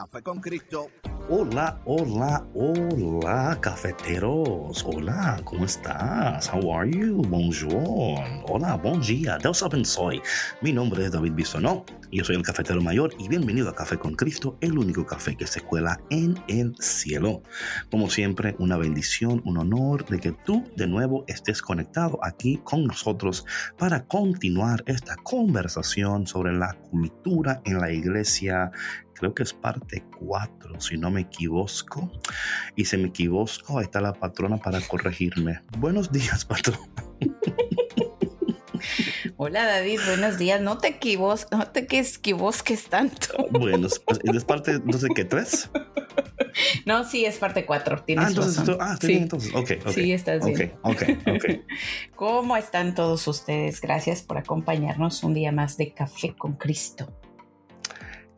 Café con Cristo. Hola, hola, hola, cafeteros. Hola, ¿cómo estás? How are you? Bonjour. Hola, buen día. Dios soy. Mi nombre es David Bisonó. Yo soy el cafetero mayor y bienvenido a Café con Cristo, el único café que se cuela en el cielo. Como siempre, una bendición, un honor de que tú de nuevo estés conectado aquí con nosotros para continuar esta conversación sobre la cultura en la iglesia creo que es parte 4, si no me equivoco. Y si me equivoco, ahí está la patrona para corregirme. Buenos días, patrona. Hola David, buenos días. No te equivoques, no te equivoques tanto. Bueno, ¿es parte, no sé qué, tres? No, sí, es parte cuatro. Tienes ah, entonces, razón. ah, estoy sí. bien, entonces. Ok, ok. Sí, estás bien. Ok, ok, ok. ¿Cómo están todos ustedes? Gracias por acompañarnos un día más de Café con Cristo.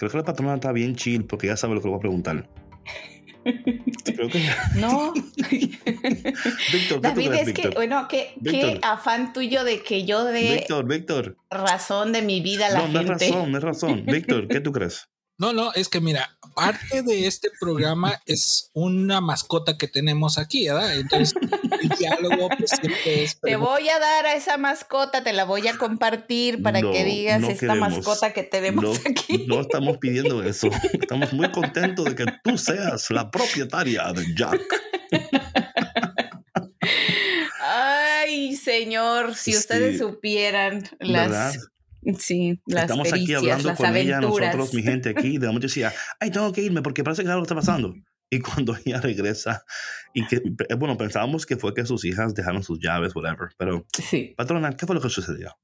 Creo que la patrona está bien chill porque ya sabe lo que le voy a preguntar. Creo que... No. Víctor, ¿qué David, tú crees, es que, Víctor? bueno, qué, qué afán tuyo de que yo dé Víctor, Víctor. razón de mi vida a la No, no es gente. razón, no es razón. Víctor, ¿qué tú crees? No, no, es que mira, parte de este programa es una mascota que tenemos aquí, ¿verdad? Entonces, el diálogo pues, siempre es. Te voy a dar a esa mascota, te la voy a compartir para No, que digas no esta queremos. mascota que tenemos No, aquí. no estamos pidiendo eso. Estamos muy contentos de que tú seas la propietaria de Jack. Ay, señor, si Sí. ustedes supieran las, ¿Verdad? Sí, las Estamos aquí pericias, hablando las con ella, aventuras. nosotros, mi gente aquí. De momento decía, ay, tengo que irme porque parece que algo está pasando. Y cuando ella regresa, y que, eh, bueno, pensábamos que fue que sus hijas dejaron sus llaves, whatever. Pero, Sí. patrona, ¿qué fue lo que sucedió?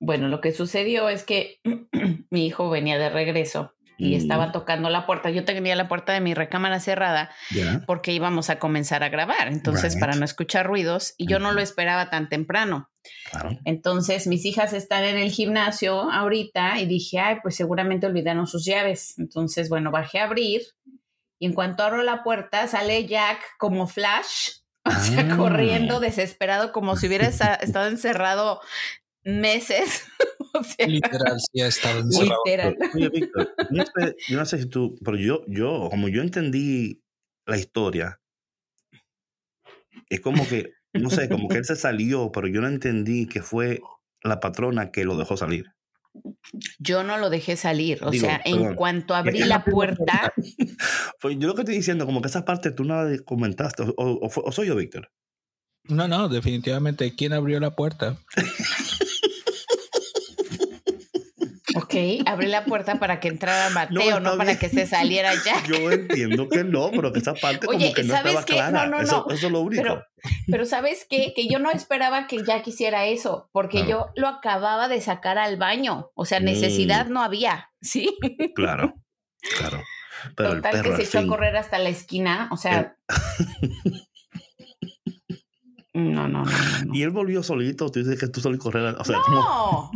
Bueno, lo que sucedió es que mi hijo venía de regreso y Mm. estaba tocando la puerta. Yo tenía la puerta de mi recámara cerrada porque íbamos a comenzar a grabar. Entonces, Right. para no escuchar ruidos, y yo no lo esperaba tan temprano. Claro. Entonces, mis hijas están en el gimnasio ahorita y dije, ay, pues seguramente olvidaron sus llaves. Entonces, bueno, bajé a abrir y en cuanto abro la puerta sale Jack como flash, o sea, Ah. corriendo desesperado como si hubiera esta- estado encerrado meses. o sea, Literal, sí ha estado encerrado. literal. Oye, Víctor, yo no, sé, yo no sé si tú, pero yo, yo, como yo entendí la historia, es como que, no sé, como que él se salió, pero yo no entendí que fue la patrona que lo dejó salir. Yo no lo dejé salir. O Digo, sea, en cuanto abrí la la puerta, Pues yo lo que estoy diciendo, como que esa parte tú nada de- comentaste, o, o fue- o soy yo, Víctor. No, no, definitivamente. ¿Quién abrió la puerta? abrí la puerta para que entrara Mateo, no, para que se saliera Jack. Yo entiendo que no, pero que esa parte Oye, como que no ¿sabes estaba qué? clara. No, no, eso, no. eso es lo único. Pero, pero ¿sabes qué? Que yo no esperaba que Jack hiciera eso, porque Claro. yo lo acababa de sacar al baño. O sea, Mm. necesidad no había, ¿sí? Claro, claro. Pero el Total perro que se echó a correr hasta la esquina. O sea. No, no, no, no. no. Y él volvió solito, tú dices que tú solo correr, o sea, como- No.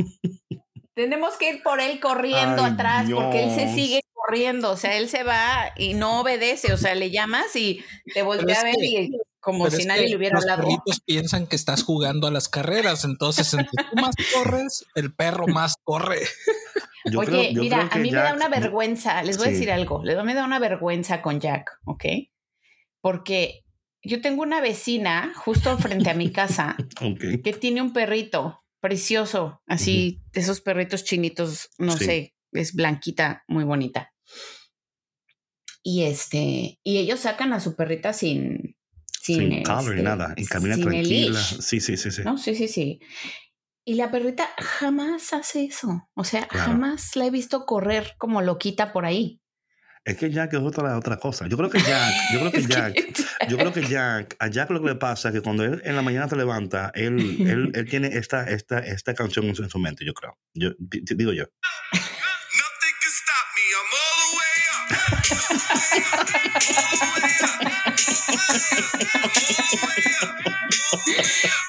Tenemos que ir por él corriendo Ay, atrás porque él se sigue corriendo. O sea, él se va y no obedece. O sea, le llamas y te voltea a ver que- y como si nadie le hubiera los hablado. perritos piensan que estás jugando a las carreras, entonces entre tú más corres, el perro más corre. yo Oye, creo- yo mira, creo a mí me da una vergüenza. Les voy a decir algo. Les me da una vergüenza con Jack, ¿ok? Porque yo tengo una vecina justo frente a mi casa que tiene un perrito precioso, así de esos perritos chinitos, no Sí. sé, es blanquita, muy bonita. Y este, y ellos sacan a su perrita sin, sin, Sin collar este, nada. Y camina tranquila. Sí, sí, sí, sí. ¿no? Sí, sí, sí. Y la perrita jamás hace eso. O sea, Claro. jamás la he visto correr como loquita por ahí. Es que Jack es otra, otra cosa. Yo creo que Jack, yo creo que Jack, yo creo que Jack, a Jack lo que le pasa es que cuando él en la mañana se levanta, él, él, él tiene esta, esta, esta canción en su, en su mente, yo creo. Yo, di- digo yo.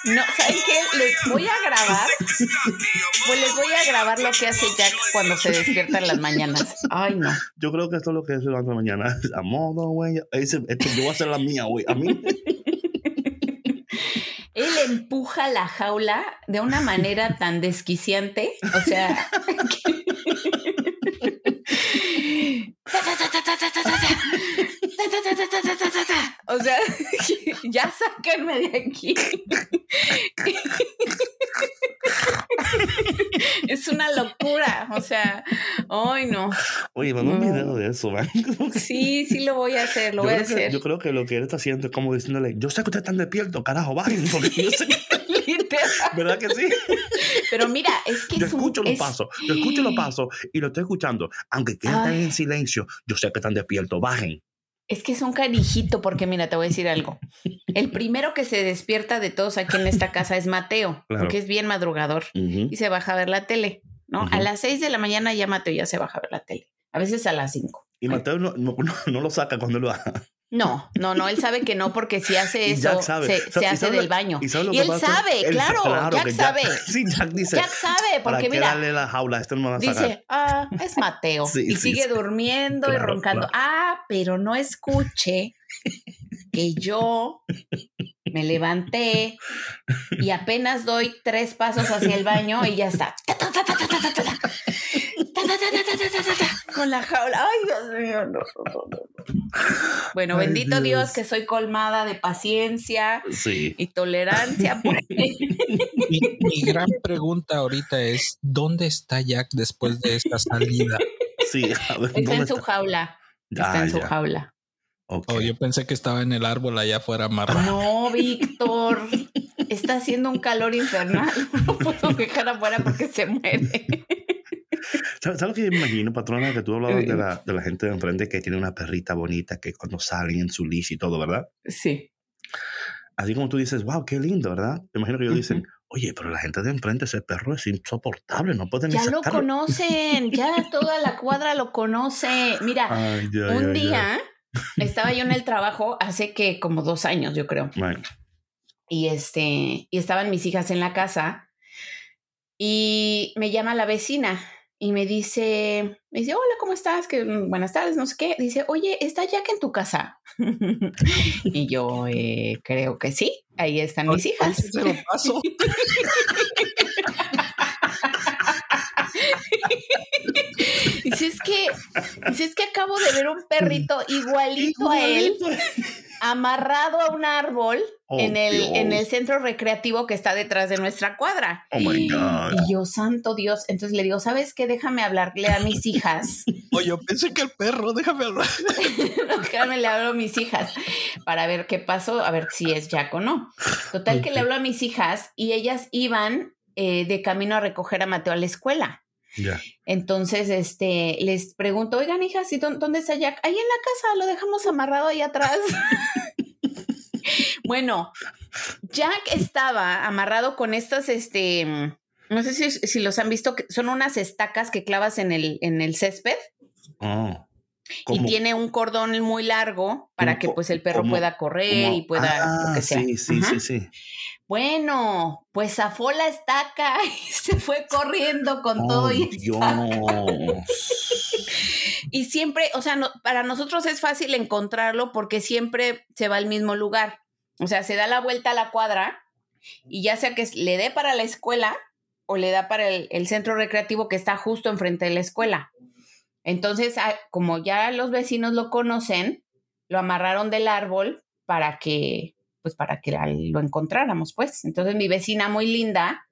No, ¿saben qué? Les voy a grabar. Pues les voy a grabar lo que hace Jack cuando se despierta en las mañanas. Ay, no. Yo creo que esto es lo que se levanta mañana. A modo, güey. Yo voy a hacer la mía, güey. A mí. Él empuja la jaula de una manera tan desquiciante. O sea. que- O sea, ya sáquenme de aquí. Es una locura. O sea, ay no. Oye, manda un No. video de eso, man. Sí, sí lo voy a hacer, lo yo, voy a que, hacer. yo creo que lo que él está haciendo es como diciéndole, yo sé que ustedes están despiertos, carajo, bajen, porque yo sé que. ¿verdad que sí? Pero mira, es que Yo es un- escucho los es- pasos, yo escucho los pasos y lo estoy escuchando. Aunque queden en silencio, yo sé que están despiertos, bajen. Es que es un carijito, porque mira, te voy a decir algo. El primero que se despierta de todos aquí en esta casa es Mateo, Claro. porque es bien madrugador y se baja a ver la tele, ¿no? A las seis de la mañana ya Mateo ya se baja a ver la tele. A veces a las cinco. Y Mateo no, no- no lo saca cuando lo haga. No, no, no, él sabe que no, porque si hace eso, sabe. se, Sa- se ¿y hace del baño. ¿Y, él sabe, Él claro, Jack sabe. Sí, Jack dice, Jack sabe, ¿para porque mira, la jaula? Este no me va a sacar. Dice, ah, es Mateo. Sí, y sí, sigue sí. durmiendo y roncando. claro. Ah, pero no escuche que yo me levanté y apenas doy tres pasos hacia el baño y ya está. Con la jaula. Ay, Dios mío. no, no, no, no. Bueno, Ay, bendito Dios. Dios. que soy colmada de paciencia Sí. y tolerancia. pues. Mi, mi gran pregunta ahorita es, ¿dónde está Jack después de esta salida? Sí, a ver, Está ¿dónde en su jaula. Ya, Está en su jaula. Ok. Oh, yo pensé que estaba en el árbol allá afuera amarrado. No, Víctor. Está haciendo un calor infernal. No puedo dejar afuera porque se muere. ¿Sabes, sabes lo que yo me imagino, patrona? Que tú hablabas de la, de la gente de enfrente que tiene una perrita bonita que cuando salen en su leash y todo, ¿verdad? Sí. Así como tú dices, wow, qué lindo, ¿verdad? Me imagino que ellos dicen, oye, pero la gente de enfrente, ese perro es insoportable, no pueden Ya lo sacarlo". conocen, ya toda la cuadra lo conoce. Mira, Ay, ya, un ya, ya. día estaba yo en el trabajo hace que como dos años, yo creo. Right. y este, y estaban mis hijas en la casa y me llama la vecina y me dice, me dice, hola, ¿cómo estás? Que mm, buenas tardes, no sé qué. Dice, oye, ¿está Jack en tu casa? y yo eh, creo que sí, ahí están mis hijas. Se lo paso. Dice, es que, dice, es que acabo de ver un perrito igualito a él, amarrado a un árbol Oh, en, el, Dios. en el centro recreativo que está detrás de nuestra cuadra. Oh my God. Y yo, santo Dios. Entonces le digo, ¿sabes qué? Déjame hablarle a mis hijas. O yo pensé que el perro, déjame hablar. Déjame le hablo a mis hijas para ver qué pasó, a ver si es Jack o no. Total que le hablo a mis hijas y ellas iban eh, de camino a recoger a Mateo a la escuela. Entonces, este, les pregunto, oigan, hijas, ¿y dó- dónde está Jack? Ahí en la casa, lo dejamos amarrado ahí atrás. bueno, Jack estaba amarrado con estas, este, mm, no sé si, si los han visto, que son unas estacas que clavas en el, en el césped Oh. Y tiene un cordón muy largo para que pues el perro pueda correr y pueda lo Ah, que sea. Sí, sí, Ajá. sí, sí. Bueno, pues zafó la estaca y se fue corriendo con todo y Dios. Y siempre, o sea, no- para nosotros es fácil encontrarlo porque siempre se va al mismo lugar. O sea, se da la vuelta a la cuadra y ya sea que le dé para la escuela o le da para el, el centro recreativo que está justo enfrente de la escuela. Entonces, ah, como ya los vecinos lo conocen, lo amarraron del árbol para que, pues para que lo encontráramos, pues. Entonces, mi vecina muy linda,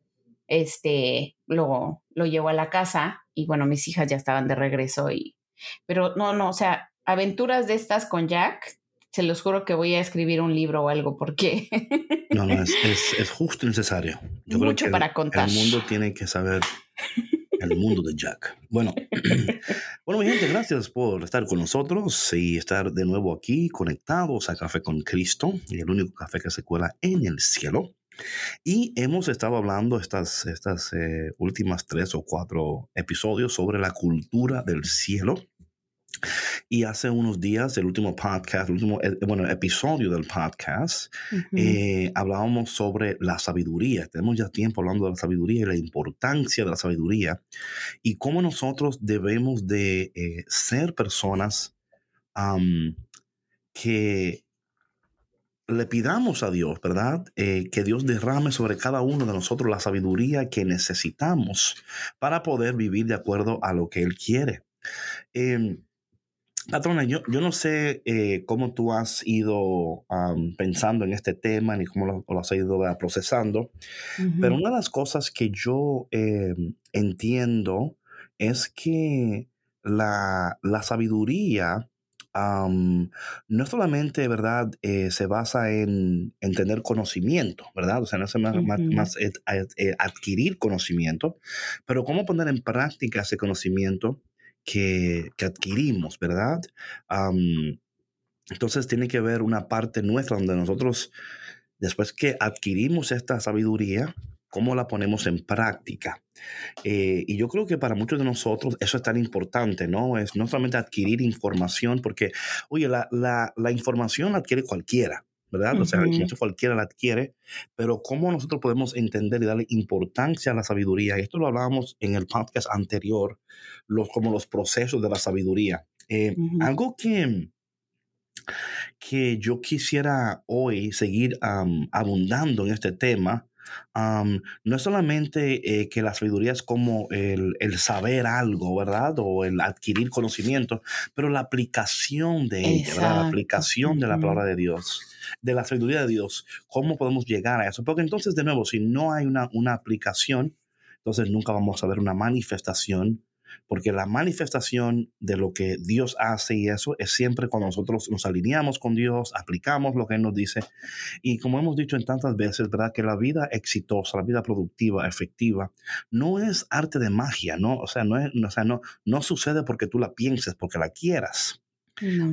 este, lo, lo llevó a la casa y bueno, mis hijas ya estaban de regreso y, pero no, no, o sea, aventuras de estas con Jack, se los juro que voy a escribir un libro o algo porque... no, no, es, es, justo necesario. Yo Mucho creo que para contar. El mundo tiene que saber el mundo de Jack. Bueno, bueno, mi gente, gracias por estar con nosotros y estar de nuevo aquí conectados a Café con Cristo, el único café que se cuela en el cielo. Y hemos estado hablando estas, estas eh, últimas tres o cuatro episodios sobre la cultura del cielo. Y hace unos días, el último podcast, el último eh, bueno, episodio del podcast, eh, hablábamos sobre la sabiduría. Tenemos ya tiempo hablando de la sabiduría y la importancia de la sabiduría y cómo nosotros debemos de ser personas que le pidamos a Dios, ¿verdad? Eh, que Dios derrame sobre cada uno de nosotros la sabiduría que necesitamos para poder vivir de acuerdo a lo que Él quiere. Em, patrona, yo, yo, no sé eh, cómo tú has ido pensando en este tema ni cómo lo, has ido procesando, pero una de las cosas que yo em, entiendo es que la, la sabiduría no solamente, ¿verdad? Eh, se basa en, tener conocimiento, ¿verdad? O sea, no es más, eh, adquirir conocimiento, pero cómo poner en práctica ese conocimiento que, adquirimos, ¿verdad? entonces tiene que haber una parte nuestra donde nosotros, después que adquirimos esta sabiduría, cómo la ponemos en práctica. Eh, y yo creo que para muchos de nosotros eso es tan importante, ¿no? Es no solamente adquirir información, porque, oye, la, la, la información la adquiere cualquiera, ¿verdad? O sea, cualquiera la adquiere, pero cómo nosotros podemos entender y darle importancia a la sabiduría. Y esto lo hablábamos en el podcast anterior, los, como los procesos de la sabiduría. Eh, algo que, que yo quisiera hoy seguir abundando en este tema no es solamente eh, que la sabiduría es como el, saber algo, ¿verdad? O el adquirir conocimiento, pero la aplicación de ella. La aplicación de la palabra de Dios, de la sabiduría de Dios. ¿Cómo podemos llegar a eso? Porque entonces, de nuevo, si no hay una, una aplicación, entonces nunca vamos a ver una manifestación porque la manifestación de lo que Dios hace y eso es siempre cuando nosotros nos alineamos con Dios, aplicamos lo que Él nos dice. Y como hemos dicho en tantas veces, ¿verdad? Que la vida exitosa, la vida productiva, efectiva, no es arte de magia, ¿no? O sea, no, es, o sea, no, no sucede porque tú la pienses, porque la quieras.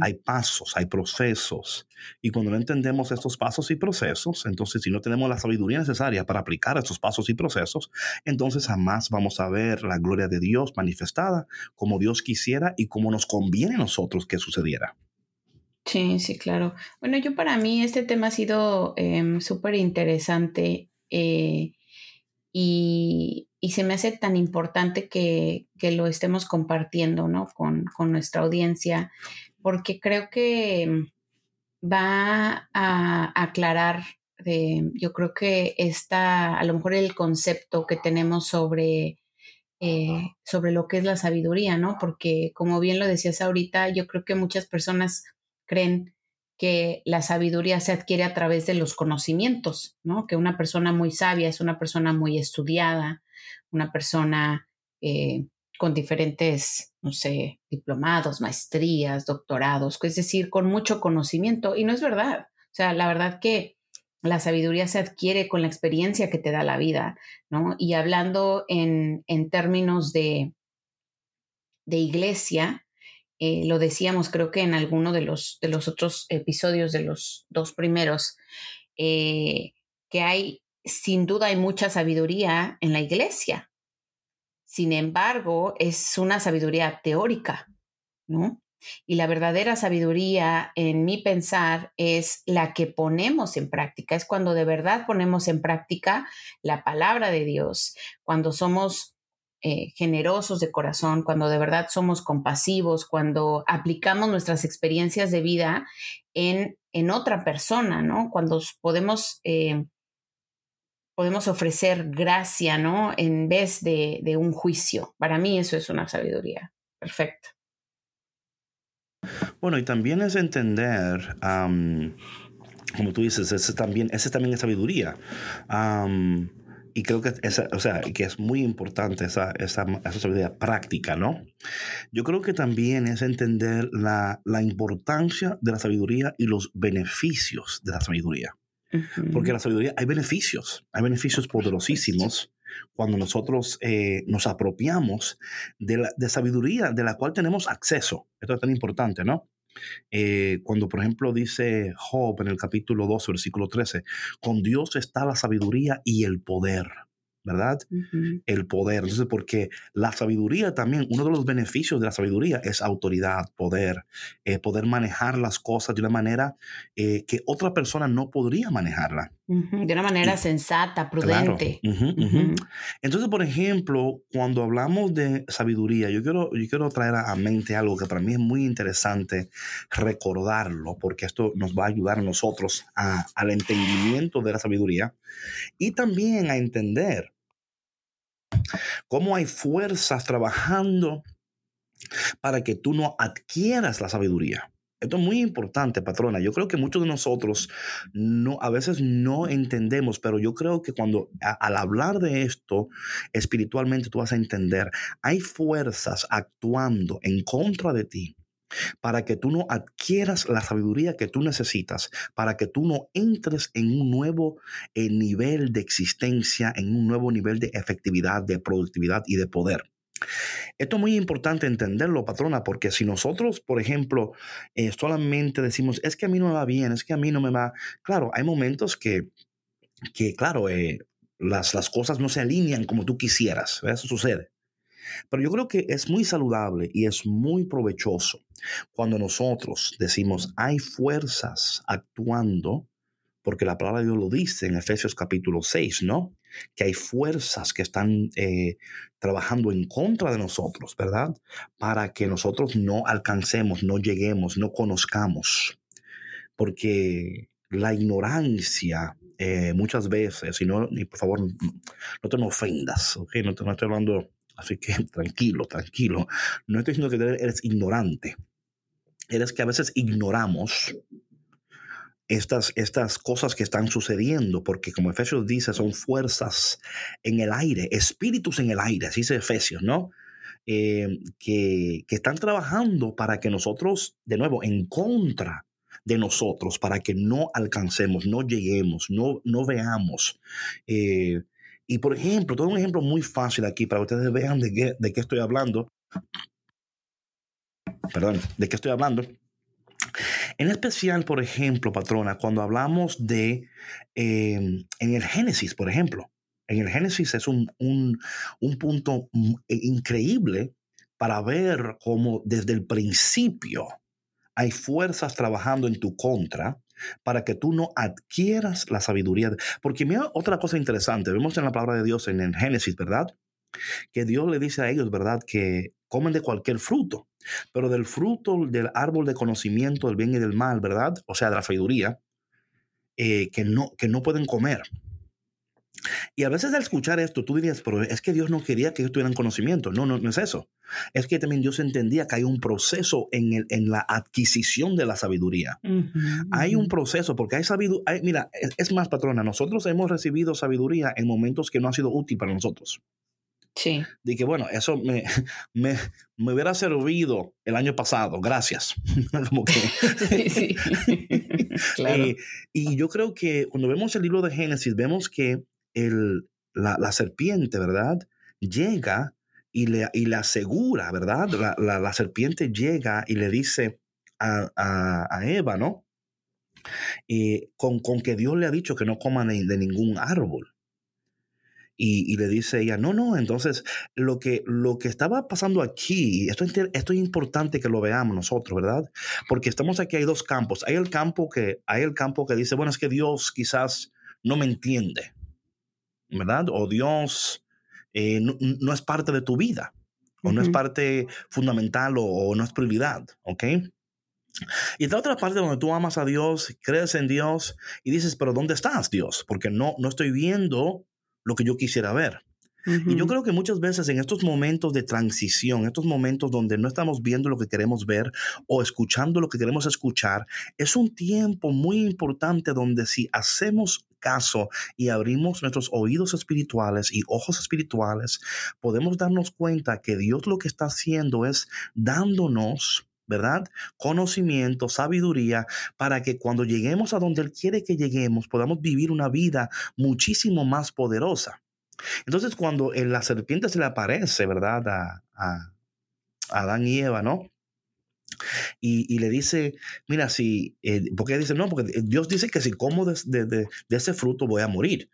Hay pasos, hay procesos. Y cuando no entendemos estos pasos y procesos, entonces si no tenemos la sabiduría necesaria para aplicar estos pasos y procesos, entonces jamás vamos a ver la gloria de Dios manifestada como Dios quisiera y como nos conviene a nosotros que sucediera. Sí, sí, claro. Bueno, yo para mí este tema ha sido em, súper interesante eh, y, se me hace tan importante que, lo estemos compartiendo ¿no? con, con nuestra audiencia porque creo que va a aclarar, eh, yo creo que está a lo mejor el concepto que tenemos sobre, eh, sobre lo que es la sabiduría, ¿no? Porque como bien lo decías ahorita, yo creo que muchas personas creen que la sabiduría se adquiere a través de los conocimientos, ¿no? Que una persona muy sabia es una persona muy estudiada, una persona eh, con diferentes, no sé, diplomados, maestrías, doctorados, es decir, con mucho conocimiento. Y no es verdad. O sea, la verdad que la sabiduría se adquiere con la experiencia que te da la vida, ¿no? Y hablando en, en términos de, de iglesia, eh, lo decíamos creo que en alguno de los, de los otros episodios de los dos primeros, eh, que hay, sin duda hay mucha sabiduría en la iglesia, sin embargo, es una sabiduría teórica, ¿no? Y la verdadera sabiduría, en mi pensar, es la que ponemos en práctica, es cuando de verdad ponemos en práctica la palabra de Dios, cuando somos eh, generosos de corazón, cuando de verdad somos compasivos, cuando aplicamos nuestras experiencias de vida en, en otra persona, ¿no? Cuando podemos eh, podemos ofrecer gracia, ¿no? En vez de, un juicio. Para mí eso es una sabiduría perfecta. Bueno, y también es entender, como tú dices, ese también, también es sabiduría. Y creo que, esa, o sea, que es muy importante esa, esa, esa, sabiduría práctica, ¿no? Yo creo que también es entender la, la importancia de la sabiduría y los beneficios de la sabiduría. Porque la sabiduría, hay beneficios, hay beneficios poderosísimos cuando nosotros eh, nos apropiamos de la de sabiduría de la cual tenemos acceso. Esto es tan importante, ¿no? Eh, cuando, por ejemplo, dice Job en el capítulo 2, versículo 13, con Dios está la sabiduría y el poder. ¿Verdad? El poder. Entonces, porque la sabiduría también, uno de los beneficios de la sabiduría es autoridad, poder, eh, poder manejar las cosas de una manera eh, que otra persona no podría manejarla. De una manera sensata, prudente. Entonces, por ejemplo, cuando hablamos de sabiduría, yo quiero, yo quiero traer a mente algo que para mí es muy interesante recordarlo, porque esto nos va a ayudar a nosotros al entendimiento de la sabiduría y también a entender cómo hay fuerzas trabajando para que tú no adquieras la sabiduría. Esto es muy importante, patrona. Yo creo que muchos de nosotros no, a veces no entendemos, pero yo creo que cuando al hablar de esto espiritualmente tú vas a entender, hay fuerzas actuando en contra de ti para que tú no adquieras la sabiduría que tú necesitas, para que tú no entres en un nuevo eh, nivel de existencia, en un nuevo nivel de efectividad, de productividad y de poder. Esto es muy importante entenderlo, patrona, porque si nosotros, por ejemplo, eh, solamente decimos, es que a mí no me va bien, es que a mí no me va, claro, hay momentos que, que claro, eh, las, las cosas no se alinean como tú quisieras, eso sucede. Pero yo creo que es muy saludable y es muy provechoso cuando nosotros decimos hay fuerzas actuando, porque la palabra de Dios lo dice en Efesios capítulo 6, ¿no? Que hay fuerzas que están eh, trabajando en contra de nosotros, ¿verdad? Para que nosotros no alcancemos, no lleguemos, no conozcamos. Porque la ignorancia eh, muchas veces, y, no, y por favor, no te me ofendas, ¿ok? No, te, no estoy hablando Así que tranquilo, tranquilo. No estoy diciendo que eres ignorante. Eres que a veces ignoramos estas, estas cosas que están sucediendo, porque como Efesios dice, son fuerzas en el aire, espíritus en el aire, así dice Efesios, ¿no? Eh, que, que, están trabajando para que nosotros, de nuevo, en contra de nosotros, para que no alcancemos, no lleguemos, no, no veamos. Eh, y por ejemplo, todo un ejemplo muy fácil aquí para que ustedes vean de qué, de qué estoy hablando. Perdón, de qué estoy hablando. En especial, por ejemplo, patrona, cuando hablamos de, em, en el Génesis, por ejemplo, en el Génesis es un, un, un punto increíble para ver cómo desde el principio hay fuerzas trabajando en tu contra para que tú no adquieras la sabiduría. Porque mira otra cosa interesante, vemos en la palabra de Dios en el Génesis, ¿verdad? Que Dios le dice a ellos, ¿verdad? Que comen de cualquier fruto, pero del fruto del árbol de conocimiento del bien y del mal, ¿verdad? O sea, de la sabiduría, eh, que, no, que no pueden comer. Y a veces al escuchar esto, tú dirías, pero es que Dios no quería que ellos tuvieran conocimiento. No, no, no es eso. Es que también Dios entendía que hay un proceso en, el, en la adquisición de la sabiduría. Hay un proceso, porque hay sabiduría. Mira, es, más, patrona, nosotros hemos recibido sabiduría en momentos que no ha sido útil para nosotros. Sí. De que, bueno, eso me, me, me hubiera servido el año pasado, gracias. Como que, sí, sí. claro. Eh, y yo creo que cuando vemos el libro de Génesis, vemos que el, la, serpiente, ¿verdad? Llega y le, y le asegura, ¿verdad? La, serpiente llega y le dice a, a, Eva, ¿no? Y con, con, que Dios le ha dicho que no coman de, ningún árbol. Y, y, le dice ella, no, no, entonces lo que, lo que estaba pasando aquí, esto, esto es importante que lo veamos nosotros, ¿verdad? Porque estamos aquí, hay dos campos. Hay el campo que, hay el campo que dice, bueno, es que Dios quizás no me entiende. ¿Verdad? O Dios eh, no, es parte de tu vida, o no es parte fundamental o, no es prioridad, ¿ok? Y esta otra parte donde tú amas a Dios, crees en Dios y dices, pero ¿dónde estás, Dios? Porque no, no estoy viendo lo que yo quisiera ver. Y yo creo que muchas veces en estos momentos de transición, estos momentos donde no estamos viendo lo que queremos ver o escuchando lo que queremos escuchar, es un tiempo muy importante donde si hacemos caso y abrimos nuestros oídos espirituales y ojos espirituales, podemos darnos cuenta que Dios lo que está haciendo es dándonos ¿verdad? Conocimiento, sabiduría, para que cuando lleguemos a donde Él quiere que lleguemos, podamos vivir una vida muchísimo más poderosa. Entonces, cuando la serpiente se le aparece, ¿verdad? A, a, Adán y Eva, ¿no? Y, le dice, mira, si, eh, porque dice, no, porque Dios dice que si como de, de, ese fruto voy a morir.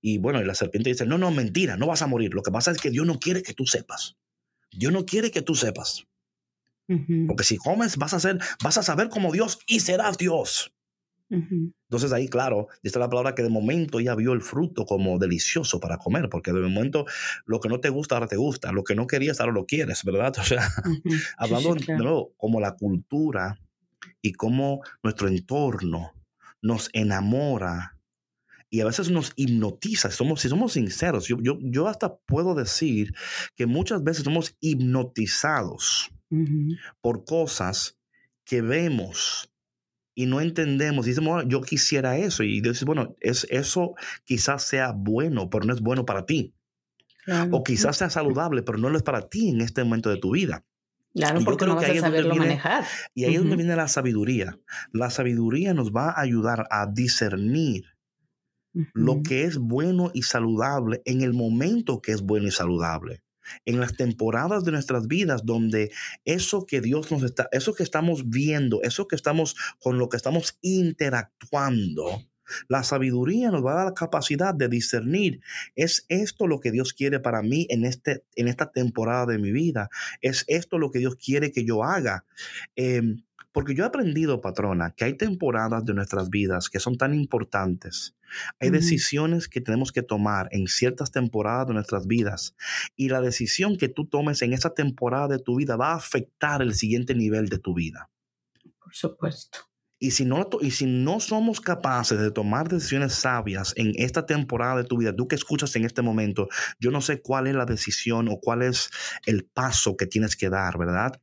Y bueno, y la serpiente dice, no, no, mentira, no vas a morir. Lo que pasa es que Dios no quiere que tú sepas. Dios no quiere que tú sepas. Porque si comes, vas a ser, vas a saber como Dios y serás Dios. Entonces ahí, claro, dice la palabra que de momento ya vio el fruto como delicioso para comer, porque de momento lo que no te gusta ahora te gusta, lo que no querías ahora lo quieres, ¿verdad? O sea, hablando de nuevo, como la cultura y cómo nuestro entorno nos enamora y a veces nos hipnotiza. Somos, si somos sinceros, yo, yo, yo hasta puedo decir que muchas veces somos hipnotizados por cosas que vemos y no entendemos. Y decimos, yo quisiera eso. Y Dios dice, bueno, es, eso quizás sea bueno, pero no es bueno para ti. O quizás sea saludable, pero no lo es para ti en este momento de tu vida. Claro, porque no vas a saberlo manejar. Y ahí es donde viene la sabiduría. La sabiduría nos va a ayudar a discernir lo que es bueno y saludable en el momento que es bueno y saludable en las temporadas de nuestras vidas donde eso que Dios nos está, eso que estamos viendo, eso que estamos con lo que estamos interactuando, la sabiduría nos va a dar la capacidad de discernir, ¿es esto lo que Dios quiere para mí en, este, en esta temporada de mi vida? ¿Es esto lo que Dios quiere que yo haga? Em, porque yo he aprendido, patrona, que hay temporadas de nuestras vidas que son tan importantes. Hay decisiones que tenemos que tomar en ciertas temporadas de nuestras vidas. Y la decisión que tú tomes en esa temporada de tu vida va a afectar el siguiente nivel de tu vida. Por supuesto. Y si, no, y si no somos capaces de tomar decisiones sabias en esta temporada de tu vida, tú que escuchas en este momento, yo no sé cuál es la decisión o cuál es el paso que tienes que dar, ¿verdad?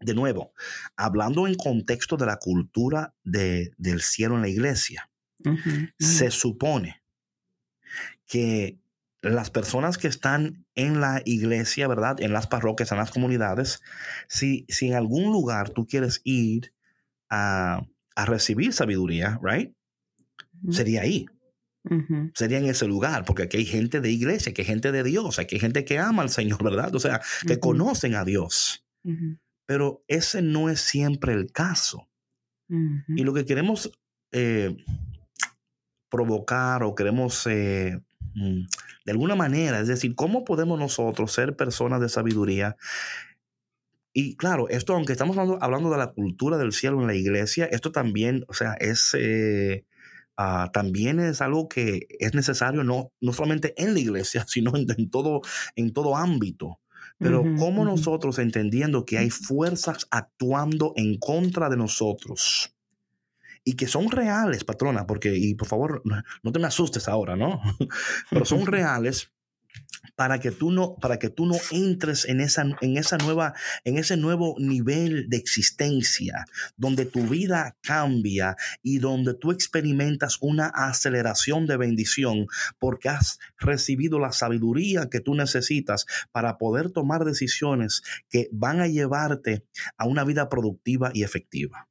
De nuevo, hablando en contexto de la cultura de, del cielo en la iglesia, se supone que las personas que están en la iglesia, ¿verdad? En las parroquias, en las comunidades, si, si en algún lugar tú quieres ir a, recibir sabiduría, ¿right? Sería ahí. Sería en ese lugar, porque aquí hay gente de iglesia, que hay gente de Dios, aquí hay gente que ama al Señor, ¿verdad? O sea, que conocen a Dios. Pero ese no es siempre el caso. Y lo que queremos eh, provocar o queremos eh, mm, de alguna manera, es decir, ¿cómo podemos nosotros ser personas de sabiduría? Y claro, esto, aunque estamos hablando, de la cultura del cielo en la iglesia, esto también, o sea, es... Eh, ah, también es algo que es necesario no, no solamente en la iglesia, sino en, todo, en todo ámbito. Pero cómo nosotros entendiendo que hay fuerzas actuando en contra de nosotros y que son reales, patrona, porque, y por favor, no te me asustes ahora, ¿no? Pero son reales para que tú no para que tú no entres en esa en esa nueva en ese nuevo nivel de existencia donde tu vida cambia y donde tú experimentas una aceleración de bendición porque has recibido la sabiduría que tú necesitas para poder tomar decisiones que van a llevarte a una vida productiva y efectiva.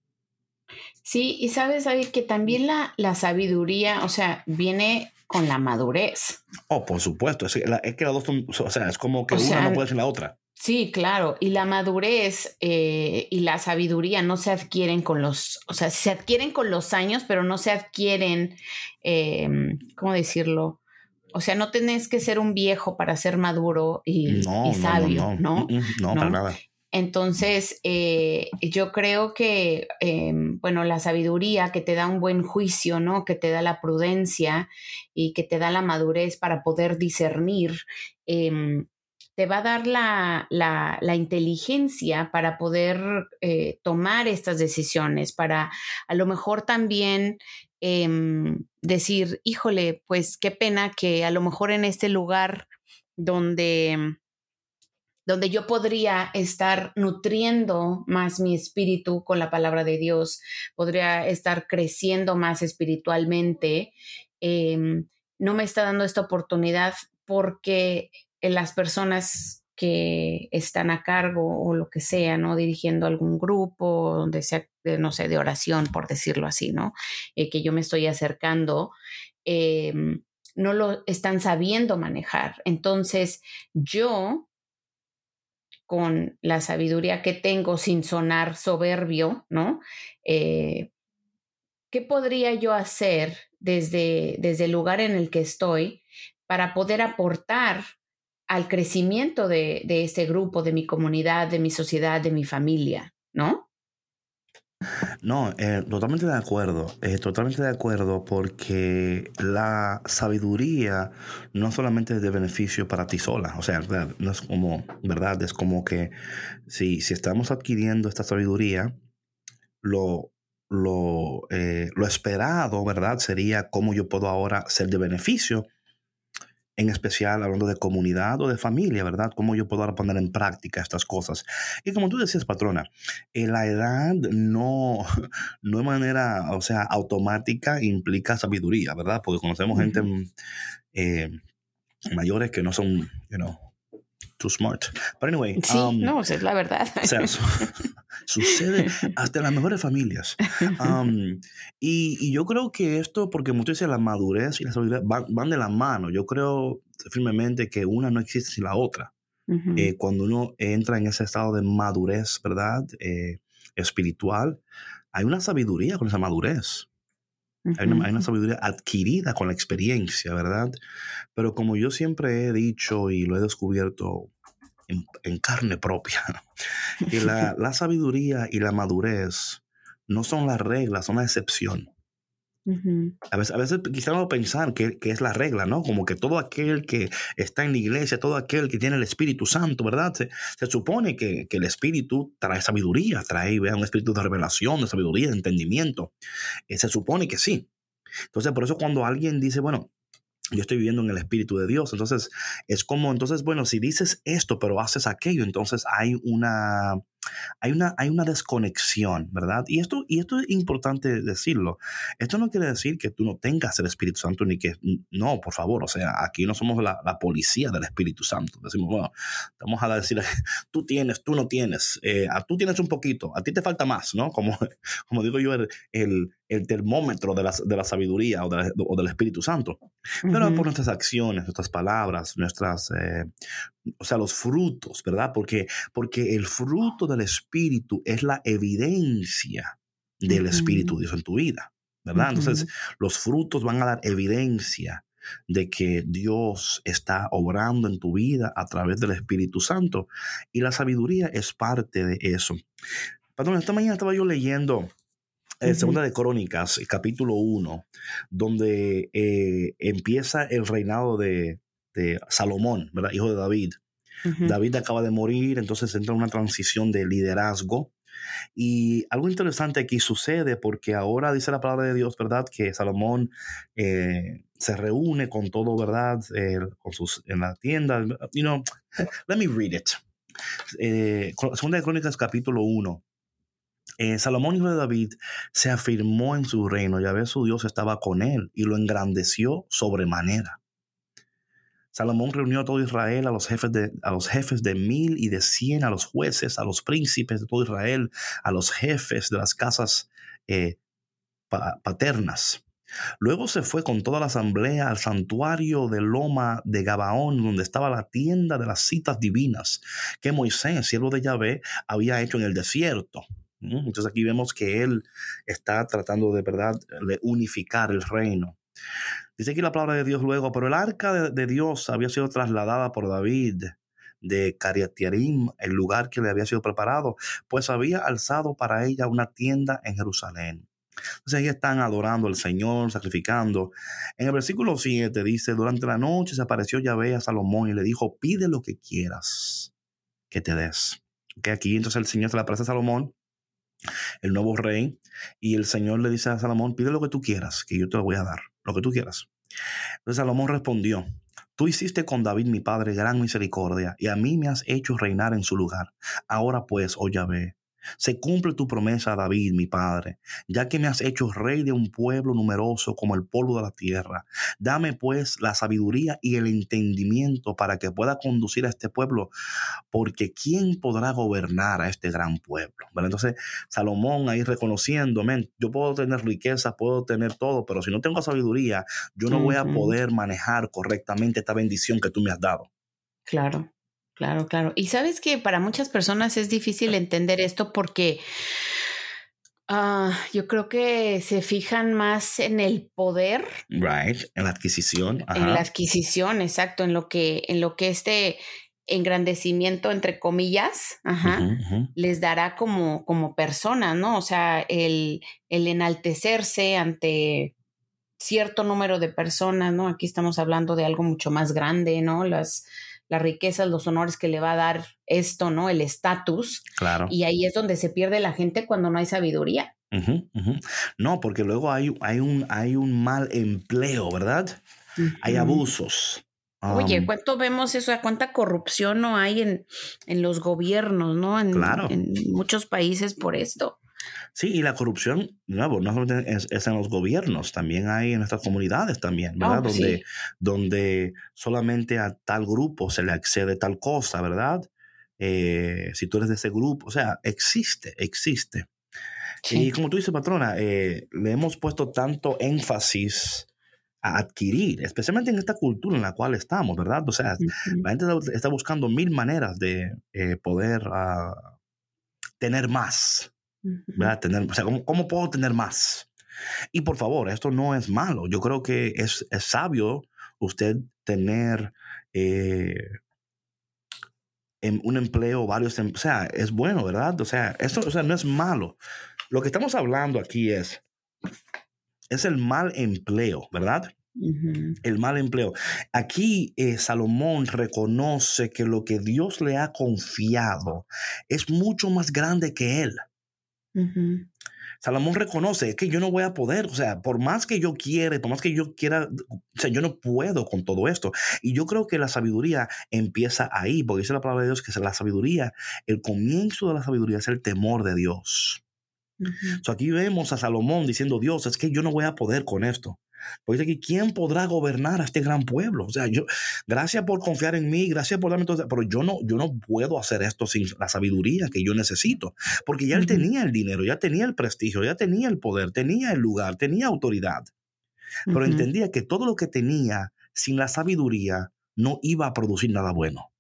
Sí, y sabes, David, que también la, la sabiduría, o sea, viene con la madurez. Oh, por supuesto. Es, que las dos son, o sea, es como que una no puede ser la otra. Sí, claro. Y la madurez eh, y la sabiduría no se adquieren con los, o sea, se adquieren con los años, pero no se adquieren, eh, ¿cómo decirlo? O sea, no tenés que ser un viejo para ser maduro y, sabio, ¿no? No, no, no, para nada. Entonces, eh, yo creo que, em, bueno, la sabiduría que te da un buen juicio, ¿no? Que te da la prudencia y que te da la madurez para poder discernir, em, te va a dar la, la, inteligencia para poder eh, tomar estas decisiones, para a lo mejor también em, decir, híjole, pues qué pena que a lo mejor en este lugar donde donde yo podría estar nutriendo más mi espíritu con la palabra de Dios, podría estar creciendo más espiritualmente. em, no me está dando esta oportunidad porque las personas que están a cargo o lo que sea, ¿no? Dirigiendo algún grupo, donde sea, no sé, de oración, por decirlo así, ¿no? Eh, que yo me estoy acercando, em, no lo están sabiendo manejar. Entonces, yo, con la sabiduría que tengo, sin sonar soberbio, ¿no? Eh, ¿Qué podría yo hacer desde, desde el lugar en el que estoy para poder aportar al crecimiento de, de este grupo, de mi comunidad, de mi sociedad, de mi familia, ¿no? No, eh, totalmente de acuerdo, eh, totalmente de acuerdo porque la sabiduría no solamente es de beneficio para ti sola, o sea, no es como, ¿verdad? Es como que si, si estamos adquiriendo esta sabiduría, lo, lo, eh, lo esperado, ¿verdad? Sería cómo yo puedo ahora ser de beneficio en especial hablando de comunidad o de familia, ¿verdad? Cómo yo puedo poner en práctica estas cosas. Y como tú decías, patrona, eh, la edad no, no de manera, o sea, automática implica sabiduría, ¿verdad? Porque conocemos gente eh, mayores que no son, you know, too smart. But anyway. Sí, um, no, es la verdad. O sea, sucede hasta en las mejores familias. Um, y, yo creo que esto, porque muchas veces la madurez y la sabiduría van, de la mano. Yo creo firmemente que una no existe sin la otra. Eh, cuando uno entra en ese estado de madurez, ¿verdad? Eh, espiritual, hay una sabiduría con esa madurez. Hay una, sabiduría adquirida con la experiencia, ¿verdad? Pero como yo siempre he dicho y lo he descubierto en, carne propia, que la, la, sabiduría y la madurez no son las reglas, son la excepción. A veces, a veces quisiéramos pensar que, que, es la regla, ¿no? Como que todo aquel que está en la iglesia, todo aquel que tiene el Espíritu Santo, ¿verdad? Se, supone que, que, el Espíritu trae sabiduría, trae vea, un espíritu de revelación, de sabiduría, de entendimiento. Eh, se supone que sí. Entonces, por eso cuando alguien dice, bueno, yo estoy viviendo en el Espíritu de Dios. Entonces, es como, entonces, bueno, si dices esto, pero haces aquello, entonces hay una, hay una, hay una desconexión, ¿verdad? Y esto, y esto es importante decirlo. Esto no quiere decir que tú no tengas el Espíritu Santo ni que, no, por favor, o sea, aquí no somos la, policía del Espíritu Santo. Decimos, bueno, vamos a decir, tú tienes, tú no tienes, eh, tú tienes un poquito, a ti te falta más, ¿no? Como, como digo yo, el, el, termómetro de la, de la sabiduría o, o, del Espíritu Santo. Pero por nuestras acciones, nuestras palabras, nuestras, eh, o sea, los frutos, ¿verdad? Porque, porque el fruto del Espíritu es la evidencia del Espíritu de Dios en tu vida, ¿verdad? Entonces, los frutos van a dar evidencia de que Dios está obrando en tu vida a través del Espíritu Santo y la sabiduría es parte de eso. Perdón, esta mañana estaba yo leyendo eh, Segunda de Crónicas, capítulo 1, donde eh, empieza el reinado de, de Salomón, ¿verdad? hijo de David. David acaba de morir, entonces entra una transición de liderazgo. Y algo interesante aquí sucede porque ahora dice la palabra de Dios, ¿verdad? Que Salomón eh, se reúne con todo, ¿verdad? Eh, con sus, en la tienda. You know, let me read it. Eh, segunda de Crónicas, capítulo 1. Salomón, hijo de David, se afirmó en su reino. Ya ve, su Dios estaba con él y lo engrandeció sobremanera. Salomón reunió a todo Israel, a los jefes de, a los jefes de mil y de cien, a los jueces, a los príncipes de todo Israel, a los jefes de las casas eh, paternas. Luego se fue con toda la asamblea al santuario de Loma de Gabaón, donde estaba la tienda de las citas divinas que Moisés, siervo de Yahvé, había hecho en el desierto. Entonces aquí vemos que él está tratando de verdad de unificar el reino. Dice aquí la palabra de Dios luego, pero el arca de, Dios había sido trasladada por David de Cariatiarim, el lugar que le había sido preparado, pues había alzado para ella una tienda en Jerusalén. Entonces ahí están adorando al Señor, sacrificando. En el versículo 7 dice, durante la noche se apareció Yahvé a Salomón y le dijo, pide lo que quieras que te des. Que aquí entonces el Señor se le aparece a Salomón, el nuevo rey, y el Señor le dice a Salomón, pide lo que tú quieras, que yo te lo voy a dar lo que tú quieras. Entonces Salomón respondió, Tú hiciste con David mi padre gran misericordia, y a mí me has hecho reinar en su lugar. Ahora pues, oh Yahvé, Se cumple tu promesa, David, mi padre, ya que me has hecho rey de un pueblo numeroso como el polvo de la tierra. Dame pues la sabiduría y el entendimiento para que pueda conducir a este pueblo, porque ¿quién podrá gobernar a este gran pueblo? Entonces, Salomón ahí reconociendo, yo puedo tener riqueza, puedo tener todo, pero si no tengo sabiduría, yo no voy a poder manejar correctamente esta bendición que tú me has dado. Claro. Claro, claro. Y sabes que para muchas personas es difícil entender esto porque ah, yo creo que se fijan más en el poder. Right, en la adquisición. En la adquisición, exacto, en lo que, en lo que este engrandecimiento, entre comillas, les dará como, como persona, ¿no? O sea, el, el enaltecerse ante cierto número de personas, ¿no? Aquí estamos hablando de algo mucho más grande, ¿no? Las, las riquezas, los honores que le va a dar esto, ¿no? El estatus. Claro. Y ahí es donde se pierde la gente cuando no hay sabiduría. No, porque luego hay, hay, un, hay un mal empleo, ¿verdad? Hay abusos. Oye, um, ¿cuánto vemos eso? ¿Cuánta corrupción no hay en, en los gobiernos, ¿no? En, claro. en muchos países por esto. Sí, y la corrupción, nuevo, no solamente es, en los gobiernos, también hay en nuestras comunidades también, ¿verdad? Oh, donde, donde solamente a tal grupo se le accede tal cosa, ¿verdad? Eh, si tú eres de ese grupo, o sea, existe, existe. Y como tú dices, patrona, eh, le hemos puesto tanto énfasis a adquirir, especialmente en esta cultura en la cual estamos, ¿verdad? O sea, la gente está buscando mil maneras de eh, poder ah, tener más, Tener, o sea, ¿cómo, puedo tener más? Y por favor, esto no es malo. Yo creo que es, sabio usted tener eh, un empleo, varios, em, o sea, es bueno, ¿verdad? O sea, esto o sea, no es malo. Lo que estamos hablando aquí es, es el mal empleo, ¿verdad? El mal empleo. Aquí eh, Salomón reconoce que lo que Dios le ha confiado es mucho más grande que él. Salomón reconoce que yo no voy a poder, o sea, por más que yo quiera, por más que yo quiera, o sea, yo no puedo con todo esto. Y yo creo que la sabiduría empieza ahí, porque dice la palabra de Dios que la sabiduría, el comienzo de la sabiduría es el temor de Dios. aquí vemos a Salomón diciendo, Dios, es que yo no voy a poder con esto. Porque dice aquí, ¿quién podrá gobernar a este gran pueblo? O sea, yo, gracias por confiar en mí, gracias por darme todo, pero yo no, yo no puedo hacer esto sin la sabiduría que yo necesito. Porque ya él tenía el dinero, ya tenía el prestigio, ya tenía el poder, tenía el lugar, tenía autoridad. Pero entendía que todo lo que tenía sin la sabiduría no iba a producir nada bueno.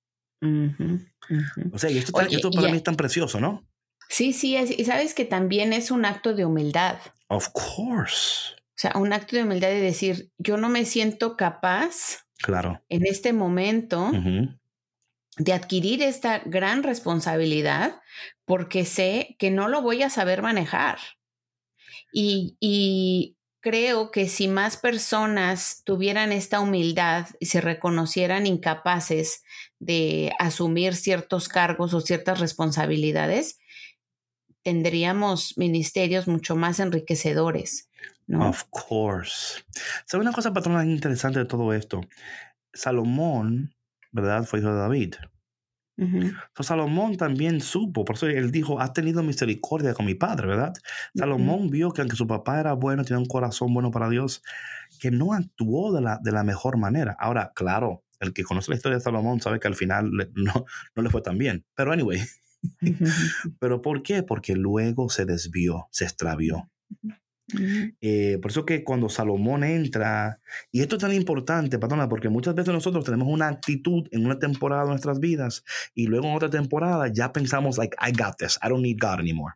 O sea, y esto, esto para mí es tan precioso, ¿no? Sí, sí, y sabes que también es un acto de humildad. Of course. O sea, un acto de humildad de decir, yo no me siento capaz claro. en este momento de adquirir esta gran responsabilidad porque sé que no lo voy a saber manejar. Y, y creo que si más personas tuvieran esta humildad y se reconocieran incapaces de asumir ciertos cargos o ciertas responsabilidades, tendríamos ministerios mucho más enriquecedores. Of course. ¿Sabe una cosa, patrona, interesante de todo esto? Salomón, ¿verdad? Fue hijo de David. Salomón también supo, por eso él dijo, has tenido misericordia con mi padre, ¿verdad? Salomón vio que aunque su papá era bueno, tenía un corazón bueno para Dios, que no actuó de la, de la mejor manera. Ahora, claro, el que conoce la historia de Salomón sabe que al final no, no le fue tan bien. Pero anyway, ¿pero por qué? Porque luego se desvió, se extravió. Eh, por eso que cuando Salomón entra, y esto es tan importante, patrona, porque muchas veces nosotros tenemos una actitud en una temporada de nuestras vidas y luego en otra temporada ya pensamos, like, I got this, I don't need God anymore.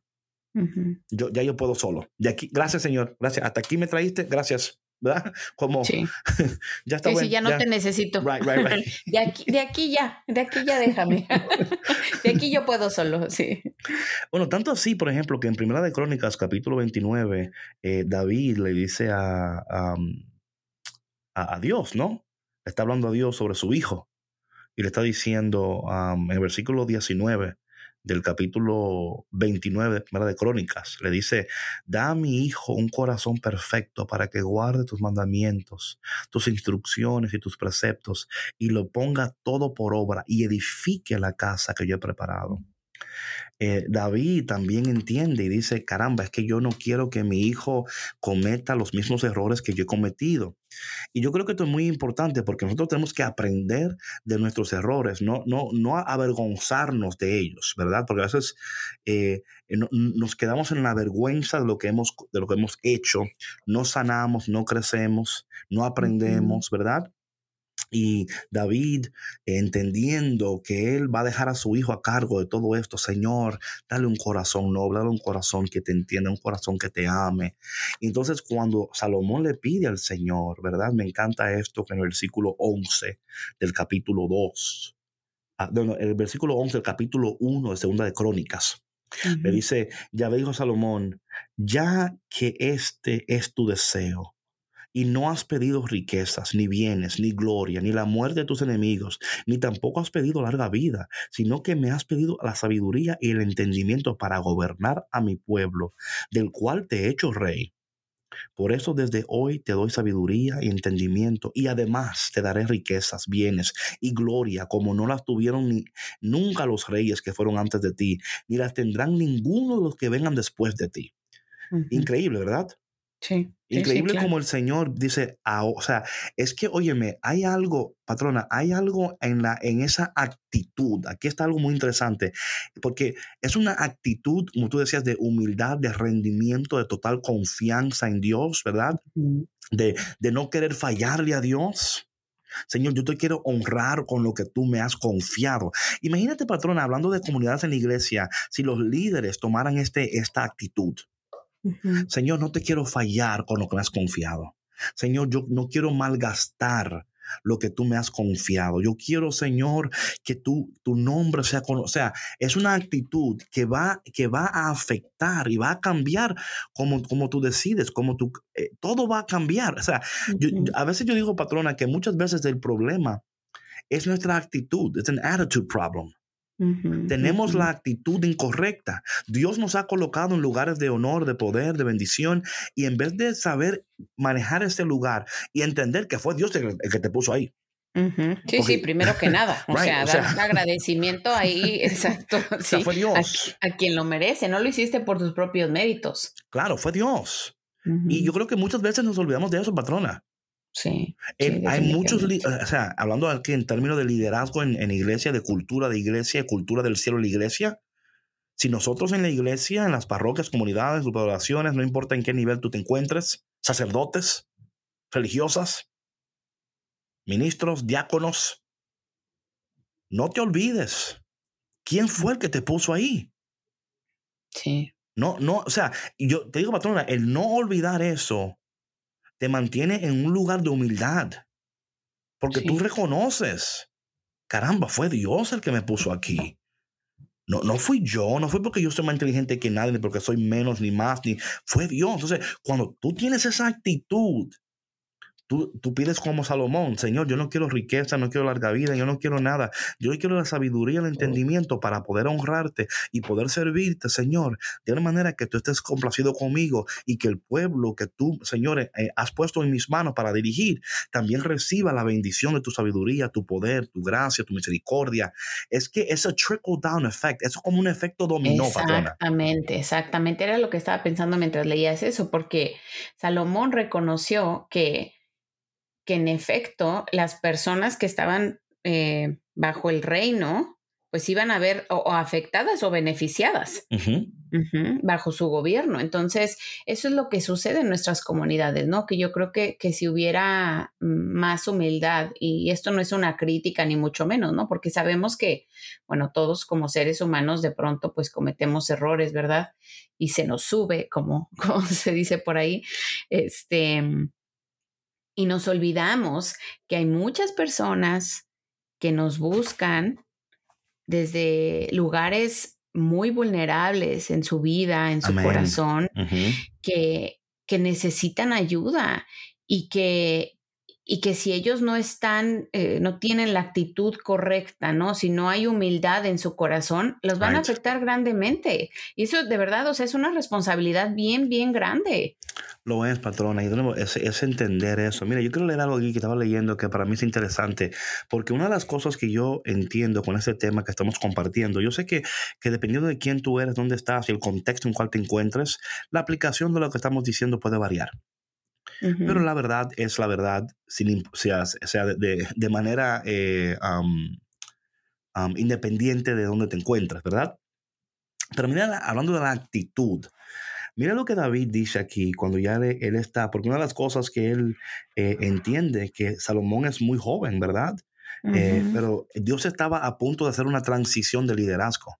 yo, ya yo puedo solo. De aquí, gracias Señor, gracias. Hasta aquí me traíste, gracias. ¿Verdad? Como sí. ya está sí, ya no te necesito. Right, right, right. De aquí, de aquí ya, de aquí ya déjame. De aquí yo puedo solo, sí. Bueno, tanto así, por ejemplo, que en Primera de Crónicas, capítulo 29, eh, David le dice a, a, a, Dios, ¿no? Está hablando a Dios sobre su hijo. Y le está diciendo en el versículo 19, del capítulo 29 de de Crónicas. Le dice, da a mi hijo un corazón perfecto para que guarde tus mandamientos, tus instrucciones y tus preceptos y lo ponga todo por obra y edifique la casa que yo he preparado. Eh, David también entiende y dice, caramba, es que yo no quiero que mi hijo cometa los mismos errores que yo he cometido. Y yo creo que esto es muy importante porque nosotros tenemos que aprender de nuestros errores, no, no, no avergonzarnos de ellos, ¿verdad? Porque a veces eh, nos quedamos en la vergüenza de lo, que hemos, de lo que hemos hecho, no sanamos, no crecemos, no aprendemos, ¿verdad? Y David, entendiendo que él va a dejar a su hijo a cargo de todo esto, Señor, dale un corazón noble, dale un corazón que te entienda, un corazón que te ame. entonces cuando Salomón le pide al Señor, ¿verdad? Me encanta esto que en el versículo 11 del capítulo 2, ah, el versículo 11 del capítulo 1 de Segunda de Crónicas, le dice, ya dijo Salomón, ya que este es tu deseo y no has pedido riquezas, ni bienes, ni gloria, ni la muerte de tus enemigos, ni tampoco has pedido larga vida, sino que me has pedido la sabiduría y el entendimiento para gobernar a mi pueblo, del cual te he hecho rey. Por eso desde hoy te doy sabiduría y entendimiento y además te daré riquezas, bienes y gloria como no las tuvieron ni nunca los reyes que fueron antes de ti, ni las tendrán ninguno de los que vengan después de ti. Increíble, ¿verdad? Sí. Increíble como el Señor dice, ah, o sea, es que, óyeme, hay algo, patrona, hay algo en, la, en esa actitud. Aquí está algo muy interesante, porque es una actitud, como tú decías, de humildad, de rendimiento, de total confianza en Dios, ¿verdad? de, de no querer fallarle a Dios. Señor, yo te quiero honrar con lo que tú me has confiado. Imagínate, patrona, hablando de comunidades en la iglesia, si los líderes tomaran este, esta actitud. Señor, no te quiero fallar con lo que me has confiado. Señor, yo no quiero malgastar lo que tú me has confiado. Yo quiero, Señor, que tú, tu nombre sea con, o sea, es una actitud que va, que va a afectar y va a cambiar como, como tú decides, como tú, eh, todo va a cambiar. O sea, a veces yo digo, patrona, que muchas veces el problema es nuestra actitud, es un attitude problem. Tenemos la actitud incorrecta. Dios nos ha colocado en lugares de honor, de poder, de bendición, y en vez de saber manejar ese lugar y entender que fue Dios el, que te puso ahí. Sí, sí, primero que nada. O, sea, dar agradecimiento ahí, exacto. fue Dios. A, quien lo merece, no lo hiciste por tus propios méritos. Claro, fue Dios. Y yo creo que muchas veces nos olvidamos de eso, patrona. Sí. hay muchos, o sea, hablando aquí en términos de liderazgo en, en, iglesia, de cultura de iglesia, cultura del cielo de la iglesia. Si nosotros en la iglesia, en las parroquias, comunidades, grupos de oraciones, no importa en qué nivel tú te encuentres, sacerdotes, religiosas, ministros, diáconos, no te olvides quién fue el que te puso ahí. Sí. No, no, o sea, yo te digo, patrona, el no olvidar eso te mantiene en un lugar de humildad. Porque tú reconoces, caramba, fue Dios el que me puso aquí. No, no fui yo, no fue porque yo soy más inteligente que nadie, ni porque soy menos ni más, ni fue Dios. Entonces, cuando tú tienes esa actitud Tú, pides como Salomón, Señor, yo no quiero riqueza, no quiero larga vida, yo no quiero nada. Yo quiero la sabiduría, el entendimiento para poder honrarte y poder servirte, Señor, de una manera que tú estés complacido conmigo y que el pueblo que tú, Señor, eh, has puesto en mis manos para dirigir, también reciba la bendición de tu sabiduría, tu poder, tu gracia, tu misericordia. Es que es un trickle down effect, es como un efecto dominó, Exactamente, exactamente. Era lo que estaba pensando mientras leías eso, porque Salomón reconoció que que en efecto las personas que estaban eh, bajo el reino, pues iban a ver o, afectadas o beneficiadas bajo su gobierno. Entonces, eso es lo que sucede en nuestras comunidades, ¿no? Que yo creo que, que si hubiera más humildad, y esto no es una crítica ni mucho menos, ¿no? Porque sabemos que, bueno, todos como seres humanos de pronto pues cometemos errores, ¿verdad? Y se nos sube, como, como se dice por ahí, este, y nos olvidamos que hay muchas personas que nos buscan desde lugares muy vulnerables en su vida, en su corazón, que, que necesitan ayuda y que y que si ellos no están, eh, no tienen la actitud correcta, ¿no? Si no hay humildad en su corazón, los van a afectar grandemente. Y eso de verdad, o sea, es una responsabilidad bien, bien grande. Lo es, patrona, y de nuevo, es, es, entender eso. Mira, yo quiero leer algo aquí que estaba leyendo que para mí es interesante, porque una de las cosas que yo entiendo con este tema que estamos compartiendo, yo sé que, que dependiendo de quién tú eres, dónde estás y el contexto en cual te encuentres, la aplicación de lo que estamos diciendo puede variar. Pero la verdad es la verdad, sin, sea, sea de, de manera eh, independiente de dónde te encuentres, ¿verdad? Pero mira, hablando de la actitud, mira lo que David dice aquí cuando ya él, está, porque una de las cosas que él eh, entiende que Salomón es muy joven, ¿verdad? Eh, pero Dios estaba a punto de hacer una transición de liderazgo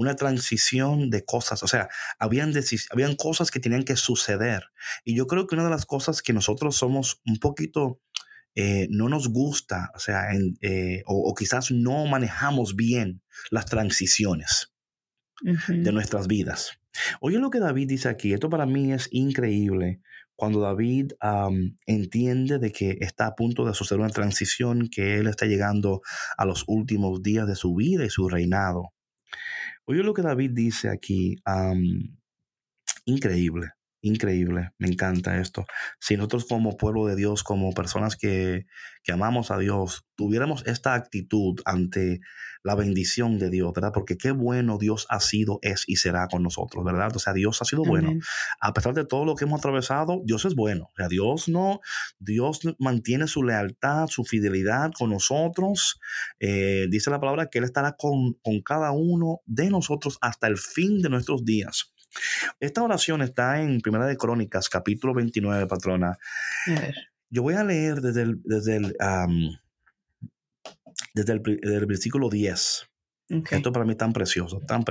una transición de cosas, o sea, habían, habían cosas que tenían que suceder. Y yo creo que una de las cosas que nosotros somos un poquito, eh, no nos gusta, o sea, o, quizás no manejamos bien las transiciones de nuestras vidas. Oye lo que David dice aquí, esto para mí es increíble. Cuando David entiende de que está a punto de suceder una transición, que él está llegando a los últimos días de su vida y su reinado. Oye lo que David dice aquí, increíble. Increíble, me encanta esto. Si nosotros como pueblo de Dios, como personas que, que, amamos a Dios, tuviéramos esta actitud ante la bendición de Dios, ¿verdad? Porque qué bueno Dios ha sido, es y será con nosotros, ¿verdad? O sea, Dios ha sido bueno. A pesar de todo lo que hemos atravesado, Dios es bueno. O sea, Dios no, Dios mantiene su lealtad, su fidelidad con nosotros. Eh, dice la palabra que Él estará con, con cada uno de nosotros hasta el fin de nuestros días. Esta oración está en Primera de Crónicas, capítulo 29, patrona. Yo voy a leer desde el, desde el, desde el, versículo 10. Esto para mí es tan precioso. Tan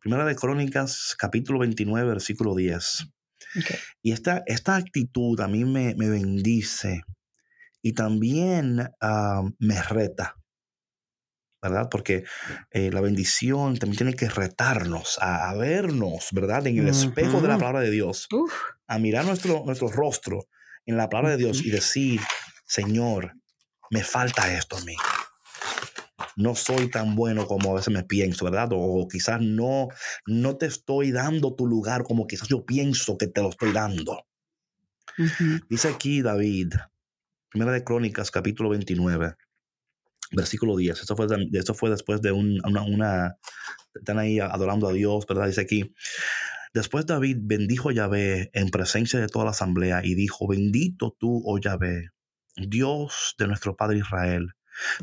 Primera de Crónicas, capítulo 29, versículo 10. Y esta, esta actitud a mí me, me bendice y también me reta. ¿Verdad? Porque eh, la bendición también tiene que retarnos a, vernos, ¿verdad? En el espejo de la palabra de Dios, a mirar nuestro, nuestro rostro en la palabra de Dios y decir, Señor, me falta esto a mí. No soy tan bueno como a veces me pienso, ¿verdad? O, quizás no, no te estoy dando tu lugar como quizás yo pienso que te lo estoy dando. Dice aquí David, Primera de Crónicas, capítulo 29 versículo 10. Esto fue, fue después de una, una, Están ahí adorando a Dios, ¿verdad? Dice aquí. Después David bendijo a Yahvé en presencia de toda la asamblea y dijo, bendito tú, oh Yahvé, Dios de nuestro Padre Israel,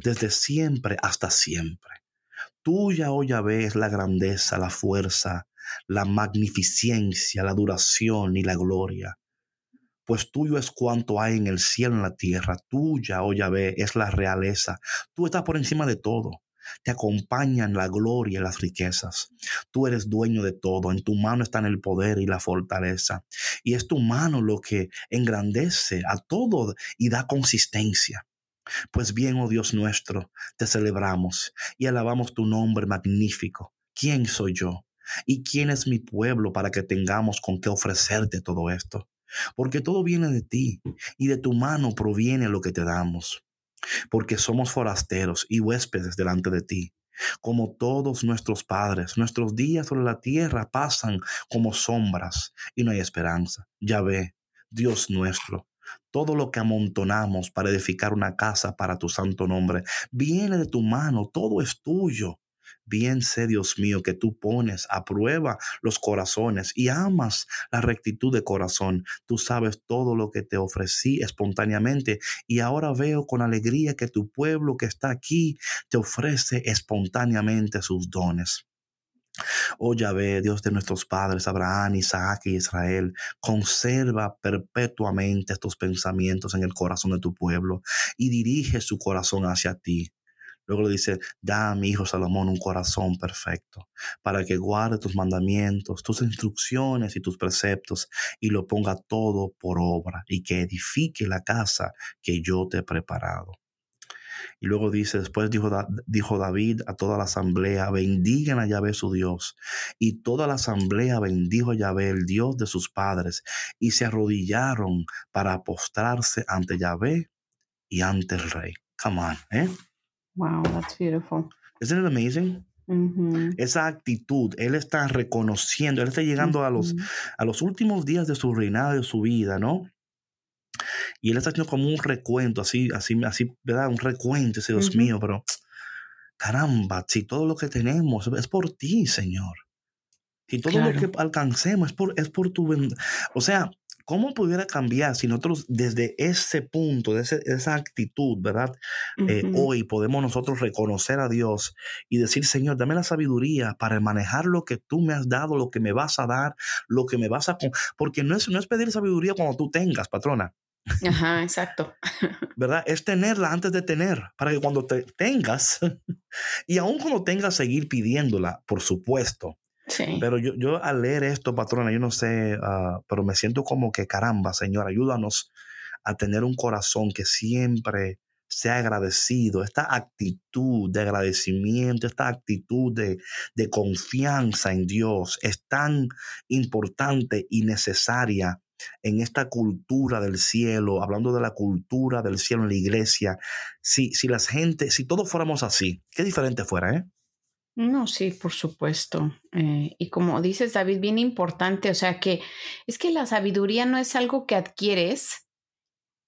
desde siempre hasta siempre. Tuya, oh Yahvé, es la grandeza, la fuerza, la magnificencia, la duración y la gloria pues tuyo es cuanto hay en el cielo y en la tierra. Tuya, oh Yahvé, es la realeza. Tú estás por encima de todo. Te acompañan la gloria y las riquezas. Tú eres dueño de todo. En tu mano están el poder y la fortaleza. Y es tu mano lo que engrandece a todo y da consistencia. Pues bien, oh Dios nuestro, te celebramos y alabamos tu nombre magnífico. ¿Quién soy yo? ¿Y quién es mi pueblo para que tengamos con qué ofrecerte todo esto? Porque todo viene de ti y de tu mano proviene lo que te damos, porque somos forasteros y huéspedes delante de ti. Como todos nuestros padres, nuestros días sobre la tierra pasan como sombras y no hay esperanza. Ya ve, Dios nuestro, todo lo que amontonamos para edificar una casa para tu santo nombre viene de tu mano, todo es tuyo. Bien sé, Dios mío, que tú pones a prueba los corazones y amas la rectitud de corazón. Tú sabes todo lo que te ofrecí espontáneamente y ahora veo con alegría que tu pueblo que está aquí te ofrece espontáneamente sus dones. Oh Yahvé, Dios de nuestros padres, Abraham, Isaac y Israel, conserva perpetuamente estos pensamientos en el corazón de tu pueblo y dirige su corazón hacia ti. Luego le dice, da a mi hijo Salomón un corazón perfecto, para que guarde tus mandamientos, tus instrucciones y tus preceptos, y lo ponga todo por obra, y que edifique la casa que yo te he preparado. Y luego dice, después dijo, dijo David a toda la asamblea, bendigan a Yahvé su Dios. Y toda la asamblea bendijo a Yahvé, el Dios de sus padres, y se arrodillaron para postrarse ante Yahvé y ante el rey. Come on, ¿eh? Wow, that's beautiful. Isn't it amazing? Esa actitud, Él está reconociendo, Él está llegando a, los, a los últimos días de su reinado, de su vida, ¿no? Y Él está haciendo como un recuento, así, así, así, ¿verdad? Un recuento, ese Dios mío, pero caramba, si todo lo que tenemos es por ti, Señor. Si todo lo que alcancemos es por, es por tu... O sea, ¿Cómo pudiera cambiar si nosotros desde ese punto, de esa actitud, ¿verdad? Eh, hoy podemos nosotros reconocer a Dios y decir, Señor, dame la sabiduría para manejar lo que tú me has dado, lo que me vas a dar, lo que me vas a... Porque no es, no es pedir sabiduría cuando tú tengas, patrona. Ajá, exacto. ¿Verdad? Es tenerla antes de tener, para que cuando te tengas, y aún cuando tengas, seguir pidiéndola, por supuesto. Pero yo, yo al leer esto, patrona, yo no sé, ah, pero me siento como que caramba, Señor, ayúdanos a tener un corazón que siempre sea agradecido, esta actitud de agradecimiento, esta actitud de, de confianza en Dios es tan importante y necesaria en esta cultura del cielo, hablando de la cultura del cielo en la iglesia. Si, si las gente, si todos fuéramos así, qué diferente fuera, ¿eh? No, sí, por supuesto. Eh, y como dices, David, bien importante, o sea que es que la sabiduría no es algo que adquieres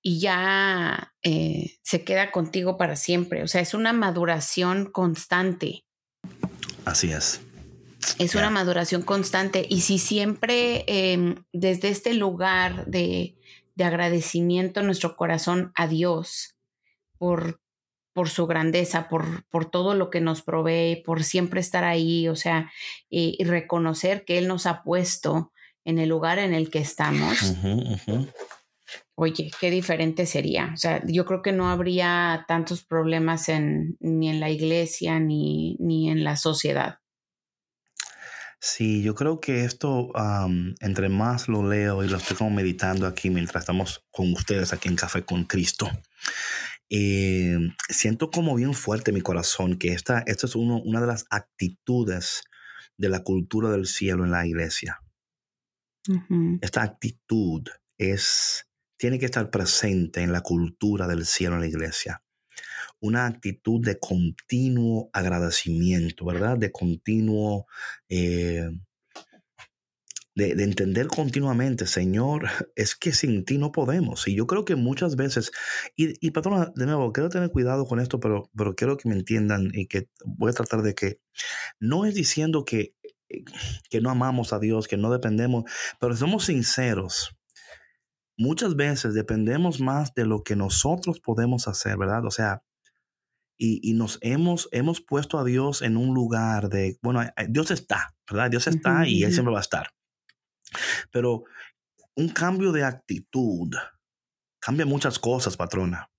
y ya eh, se queda contigo para siempre, o sea, es una maduración constante. Así es. Es una maduración constante y si siempre em, desde este lugar de, de agradecimiento en nuestro corazón a Dios por por su grandeza, por, por todo lo que nos provee, por siempre estar ahí, o sea, y, reconocer que Él nos ha puesto en el lugar en el que estamos. Oye, qué diferente sería. O sea, yo creo que no habría tantos problemas en, ni en la iglesia ni, ni en la sociedad. Sí, yo creo que esto, entre más lo leo y lo estoy como meditando aquí mientras estamos con ustedes aquí en Café con Cristo, eh, siento como bien fuerte mi corazón que esta, esta es uno, una de las actitudes de la cultura del cielo en la iglesia. Esta actitud es, tiene que estar presente en la cultura del cielo en la iglesia. Una actitud de continuo agradecimiento, ¿verdad? De continuo eh, de, entender continuamente, Señor, es que sin ti no podemos. Y yo creo que muchas veces, y, y patrona, de nuevo, quiero tener cuidado con esto, pero, pero quiero que me entiendan y que voy a tratar de que no es diciendo que, que no amamos a Dios, que no dependemos, pero somos sinceros. Muchas veces dependemos más de lo que nosotros podemos hacer, ¿verdad? O sea, y, y, nos hemos, hemos puesto a Dios en un lugar de, bueno, Dios está, ¿verdad? Dios está y Él siempre va a estar. Pero un cambio de actitud cambia muchas cosas, patrona.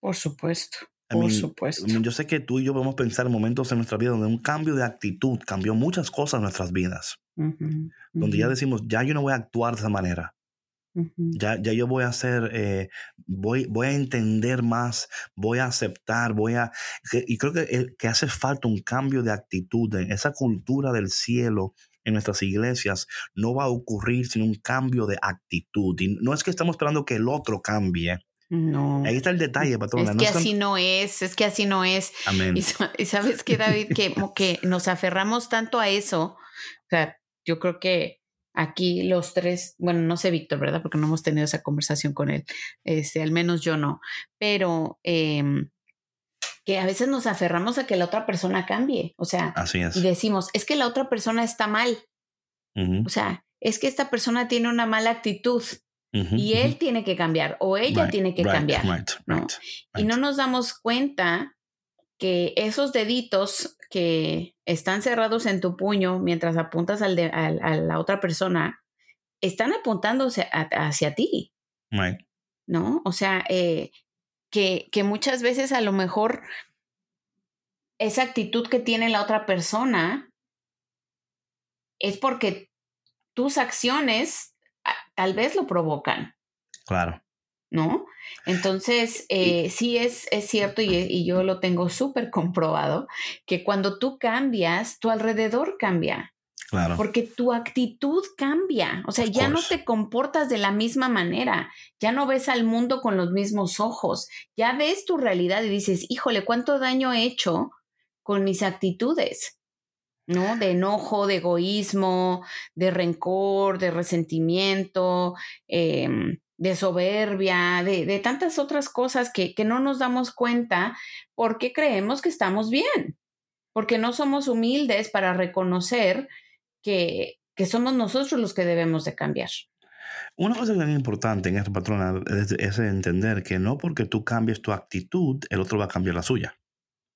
Por supuesto. por supuesto. Yo sé que tú y yo podemos pensar en momentos en nuestra vida donde un cambio de actitud cambió muchas cosas en nuestras vidas. donde ya decimos, ya yo no voy a actuar de esa manera. ya, ya yo voy a hacer, eh, voy, voy a entender más, voy a aceptar, voy a... y creo que, eh, que hace falta un cambio de actitud en esa cultura del cielo en nuestras iglesias no va a ocurrir sin un cambio de actitud. Y no es que estamos esperando que el otro cambie. No. Ahí está el detalle, patrona. Es que así no es, es que así no es. Amén. Y, sabes que, David, que, que nos aferramos tanto a eso. O sea, yo creo que aquí los tres, bueno, no sé Víctor, ¿verdad? Porque no hemos tenido esa conversación con él. Este, al menos yo no. Pero eh, que a veces nos aferramos a que la otra persona cambie, o sea, y decimos, es que la otra persona está mal, o sea, es que esta persona tiene una mala actitud y él tiene que cambiar o ella tiene que cambiar, Y no nos damos cuenta que esos deditos que están cerrados en tu puño mientras apuntas al a la otra persona, están apuntándose hacia ti. ¿No? O sea, eh, que, muchas veces a lo mejor esa actitud que tiene la otra persona es porque tus acciones tal vez lo provocan. Claro. ¿No? Entonces, eh, sí es, es cierto y, y yo lo tengo súper comprobado, que cuando tú cambias, tu alrededor cambia. Porque tu actitud cambia, o sea, ya no te comportas de la misma manera, ya no ves al mundo con los mismos ojos, ya ves tu realidad y dices, híjole, ¿cuánto daño he hecho con mis actitudes, ¿no? De enojo, de egoísmo, de rencor, de resentimiento, em, de soberbia, de, de, tantas otras cosas que, que no nos damos cuenta porque creemos que estamos bien, porque no somos humildes para reconocer que, que somos nosotros los que debemos de cambiar. Una cosa bien importante en esta patrona es, es, entender que no porque tú cambies tu actitud, el otro va a cambiar la suya.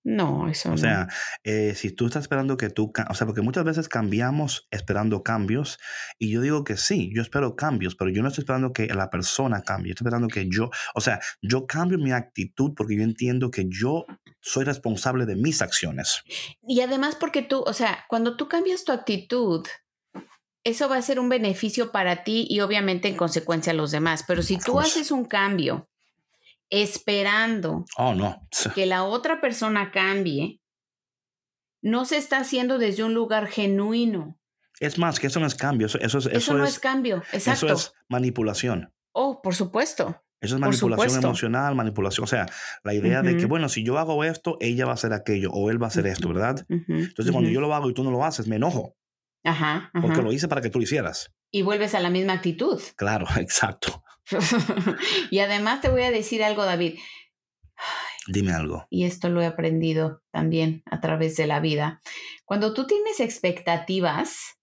No, eso o no. sea, eh, si tú estás esperando que tú, o sea, porque muchas veces cambiamos esperando cambios y yo digo que sí, yo espero cambios, pero yo no estoy esperando que la persona cambie, estoy esperando que yo, o sea, yo cambio mi actitud porque yo entiendo que yo soy responsable de mis acciones. Y además porque tú, o sea, cuando tú cambias tu actitud, eso va a ser un beneficio para ti y obviamente en consecuencia a los demás, pero si tú haces un cambio esperando oh, no. que la otra persona cambie, no se está haciendo desde un lugar genuino. Es más, que eso no es cambio, eso, eso, es, eso, eso no es, es, cambio, exacto. Eso es manipulación. Oh, por supuesto. Eso es manipulación emocional, manipulación. O sea, la idea uh -huh. de que, bueno, si yo hago esto, ella va a hacer aquello o él va a hacer uh -huh. esto, ¿verdad? Uh -huh. Entonces, cuando yo lo hago y tú no lo haces, me enojo. Ajá, Porque lo hice para que tú lo hicieras. Y vuelves a la misma actitud. Claro, exacto. y además te voy a decir algo, David. Dime algo. Y esto lo he aprendido también a través de la vida. Cuando tú tienes expectativas,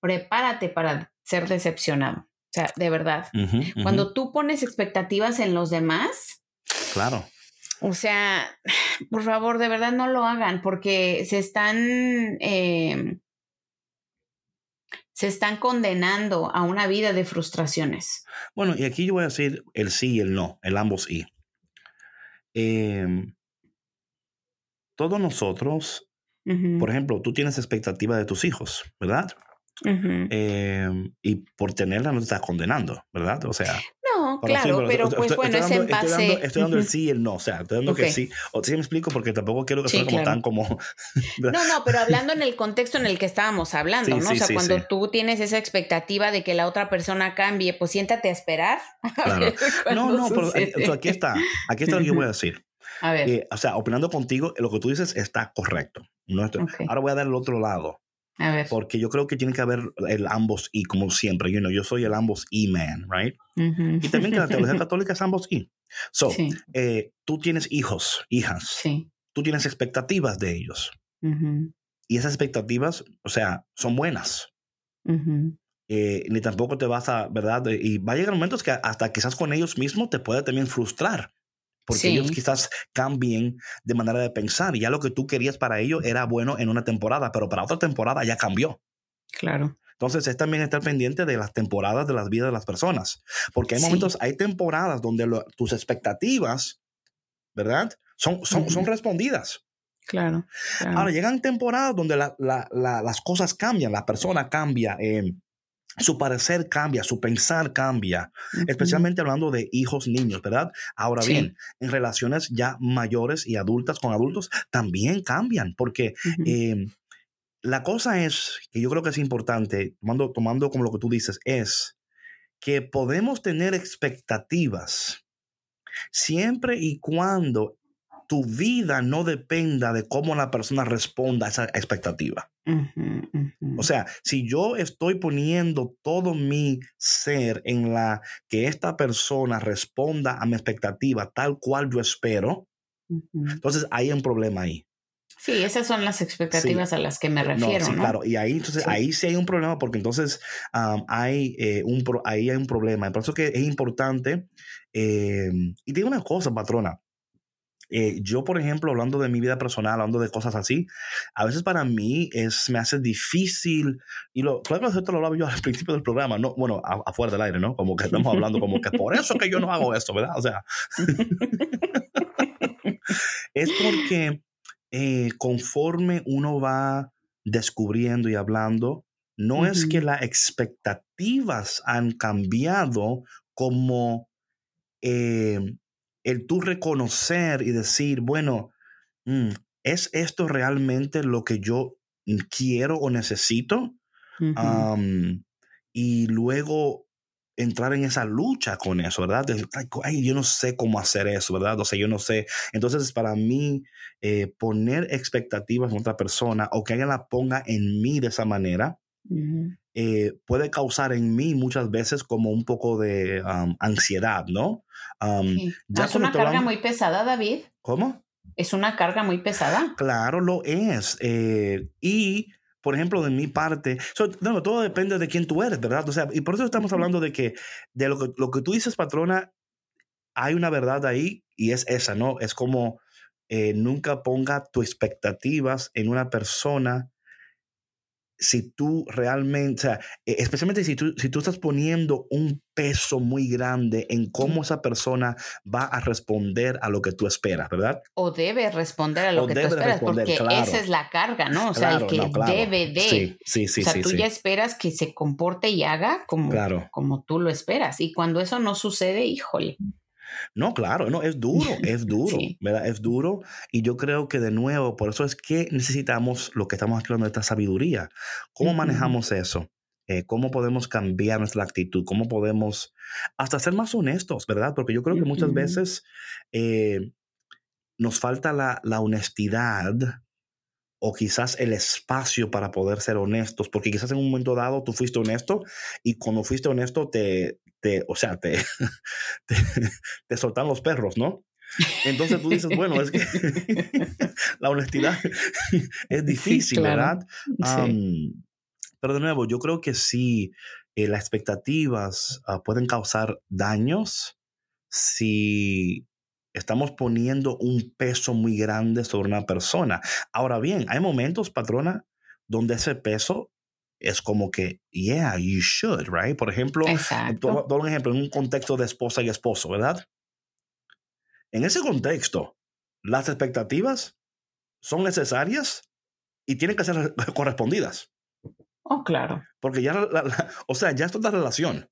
prepárate para ser decepcionado. O sea, de verdad. Uh -huh, uh -huh. Cuando tú pones expectativas en los demás. Claro. O sea, por favor, de verdad no lo hagan porque se están... Eh, se están condenando a una vida de frustraciones. Bueno, y aquí yo voy a decir el sí y el no, el ambos y. Eh, todos nosotros, uh -huh. por ejemplo, tú tienes expectativa de tus hijos, ¿verdad? Uh -huh. eh, y por tenerla no te estás condenando, ¿verdad? O sea. No, claro, pero, pues estoy, bueno, estoy es dando, en base. Estoy dando, estoy dando el sí y el no, o sea, estoy dando okay. que sí. O sí me explico porque tampoco quiero que sí, sea como claro. tan como. no, no, pero hablando en el contexto en el que estábamos hablando, sí, ¿no? Sí, o sea, cuando tú tienes esa expectativa de que la otra persona cambie, pues siéntate a esperar. Claro. A no, no, pero aquí está. Aquí está lo que yo voy a decir. A ver. Eh, o sea, opinando contigo, lo que tú dices está correcto. No estoy, okay. Ahora voy a dar el otro lado. A ver. Porque yo creo que tiene que haber el ambos y, como siempre, you know, yo soy el ambos y man, right? Uh -huh. Y también que la teología católica es ambos y. So, sí. eh, tú tienes hijos, hijas. Sí. Tú tienes expectativas de ellos. Uh -huh. Y esas expectativas, o sea, son buenas. Uh -huh. eh, ni tampoco te vas a, ¿verdad? Y va a llegar momentos que hasta quizás con ellos mismos te puede también frustrar. Porque sí. ellos quizás cambien de manera de pensar. Y ya lo que tú querías para ellos era bueno en una temporada, pero para otra temporada ya cambió. Claro. Entonces es también estar pendiente de las temporadas de las vidas de las personas. Porque hay sí. momentos, hay temporadas donde lo, tus expectativas, ¿verdad? Son, son, uh -huh. son respondidas. Claro, claro, Ahora llegan temporadas donde la, la, la, las cosas cambian, la persona cambia, eh, su parecer cambia, su pensar cambia, uh -huh. especialmente hablando de hijos, niños, ¿verdad? Ahora sí. bien, en relaciones ya mayores y adultas con adultos también cambian, porque uh -huh. eh, la cosa es, que yo creo que es importante, tomando, tomando como lo que tú dices, es que podemos tener expectativas siempre y cuando tu vida no dependa de cómo la persona responda a esa expectativa. Uh -huh, uh -huh. O sea, si yo estoy poniendo todo mi ser en la que esta persona responda a mi expectativa tal cual yo espero, uh -huh. entonces hay un problema ahí. Sí, esas son las expectativas sí. a las que me refiero. No, sí, ¿no? claro. Y ahí, entonces, sí. ahí sí hay un problema porque entonces um, hay, eh, un pro, ahí hay un problema. Por eso que es importante. Eh, y digo una cosa, patrona. Eh, yo, por ejemplo, hablando de mi vida personal, hablando de cosas así, a veces para mí es, me hace difícil, y lo, claro que esto lo hablaba yo al principio del programa, no, bueno, afuera del aire, ¿no? Como que estamos hablando como que por eso que yo no hago esto, ¿verdad? O sea, es porque eh, conforme uno va descubriendo y hablando, no uh -huh. es que las expectativas han cambiado como eh, el tú reconocer y decir, bueno, mm, ¿es esto realmente lo que yo quiero o necesito? Uh -huh. um, y luego entrar en esa lucha con eso, ¿verdad? Ay, yo no sé cómo hacer eso, ¿verdad? O sea, yo no sé. Entonces, para mí, eh, poner expectativas en otra persona o que alguien la ponga en mí de esa manera, eh, puede causar en mí muchas veces como un poco de ansiedad, ¿no? ya es una carga muy pesada, David. ¿Cómo? Es una carga muy pesada. Claro, lo es. Eh, y por ejemplo, de mi parte, no, todo depende de quién tú eres, ¿verdad? O sea, y por eso estamos hablando de que de lo que, lo que tú dices, patrona, hay una verdad ahí y es esa, ¿no? Es como eh, nunca ponga tus expectativas en una persona si tú realmente, o sea, e, especialmente si tú, si tú estás poniendo un peso muy grande en cómo esa persona va a responder a lo que tú esperas, ¿verdad? O debe responder a lo que tú esperas, porque esa es la carga, ¿no? O sea, el que debe de. Sí, sí, sí. O sea, tú ya esperas que se comporte y haga como, como tú lo esperas. Y cuando eso no sucede, híjole. No, claro, no, es duro, es duro, ¿verdad? Es duro. Y yo creo que de nuevo, por eso es que necesitamos lo que estamos hablando de esta sabiduría. ¿Cómo manejamos eso? Eh, ¿Cómo podemos cambiar nuestra actitud? ¿Cómo podemos hasta ser más honestos, verdad? Porque yo creo que muchas veces eh, nos falta la, la honestidad o quizás el espacio para poder ser honestos, porque quizás en un momento dado tú fuiste honesto y cuando fuiste honesto te, te o sea, te, te, soltan los perros, ¿no? Entonces tú dices, bueno, es que la honestidad es difícil, ¿verdad? pero de nuevo, yo creo que sí, eh, las expectativas ah, pueden causar daños si estamos poniendo un peso muy grande sobre una persona. Ahora bien, hay momentos, patrona, donde ese peso es como que, yeah, you should, right? Por ejemplo, doy un ejemplo en un contexto de esposa y esposo, ¿verdad? En ese contexto, las expectativas son necesarias y tienen que ser correspondidas. Oh, claro. Porque ya, o sea, ya es toda relación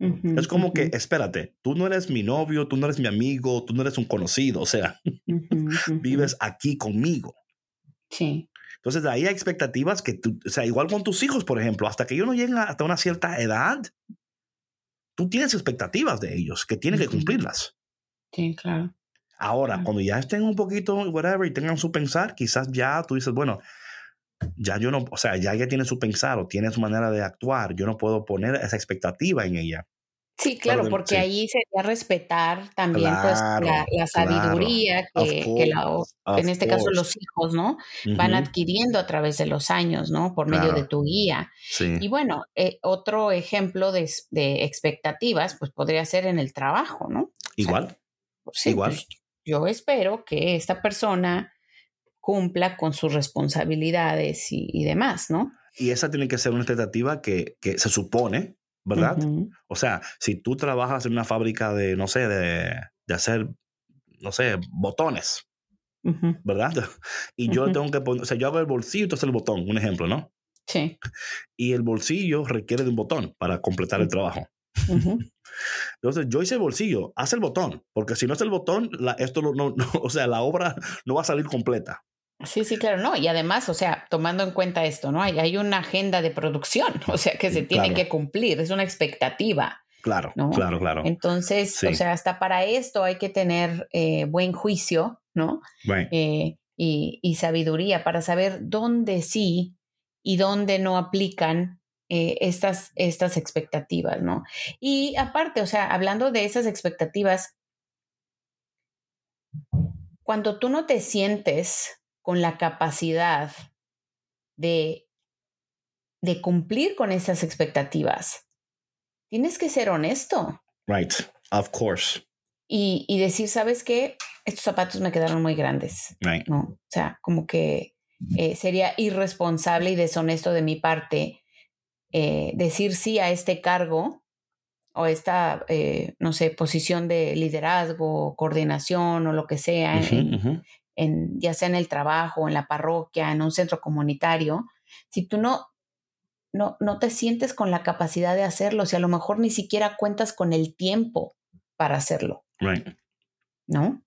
es como que, espérate, tú no eres mi novio, tú no eres mi amigo, tú no eres un conocido, o sea, vives aquí conmigo. Sí. Entonces, de ahí hay expectativas que tú, o sea, igual con tus hijos, por ejemplo, hasta que ellos no lleguen hasta una cierta edad, tú tienes expectativas de ellos que tienen que cumplirlas. Sí, claro. Ahora, cuando ya estén un poquito, whatever, y tengan su pensar, quizás ya tú dices, bueno, ya yo no, o sea, ya ella tiene su pensar o tiene su manera de actuar, yo no puedo poner esa expectativa en ella. Sí, claro, porque ahí sería respetar también pues la, sabiduría que, en este caso los hijos, ¿no? Van adquiriendo a través de los años, ¿no? Por medio de tu guía. Y bueno, eh, otro ejemplo de, expectativas, pues podría ser en el trabajo, ¿no? Igual. Igual. Pues, yo espero que esta persona cumpla con sus responsabilidades y, demás, ¿no? Y esa tiene que ser una expectativa que, se supone, ¿verdad? O sea, si tú trabajas en una fábrica de, no sé, de, hacer, no sé, botones, ¿verdad? Y yo tengo que poner, o sea, yo hago el bolsillo y tú haces el botón, un ejemplo, ¿no? Sí. Y el bolsillo requiere de un botón para completar el trabajo. Entonces, yo hice el bolsillo, haz el botón, porque si no es el botón, la, esto no, o sea, la obra no va a salir completa. Sí, sí, claro, no. Y además, o sea, tomando en cuenta esto, ¿no? Hay, hay una agenda de producción, o sea, que se tiene que cumplir, es una expectativa. Claro, claro, claro. Entonces, o sea, hasta para esto hay que tener eh, buen juicio, ¿no? Eh, y, y, sabiduría para saber dónde sí y dónde no aplican eh, estas, estas expectativas, ¿no? Y aparte, o sea, hablando de esas expectativas, cuando tú no te sientes con la capacidad de, de cumplir con esas expectativas. Tienes que ser honesto. Right, of course. Y, y decir, ¿sabes qué? Estos zapatos me quedaron muy grandes. Right. ¿no? O sea, como que eh, sería irresponsable y deshonesto de mi parte eh, decir sí a este cargo o esta, eh, no sé, posición de liderazgo, coordinación o lo que sea ya sea en el trabajo, en la parroquia, en un centro comunitario, si tú no, no, no te sientes con la capacidad de hacerlo, si a lo mejor ni siquiera cuentas con el tiempo para hacerlo. Right. ¿No?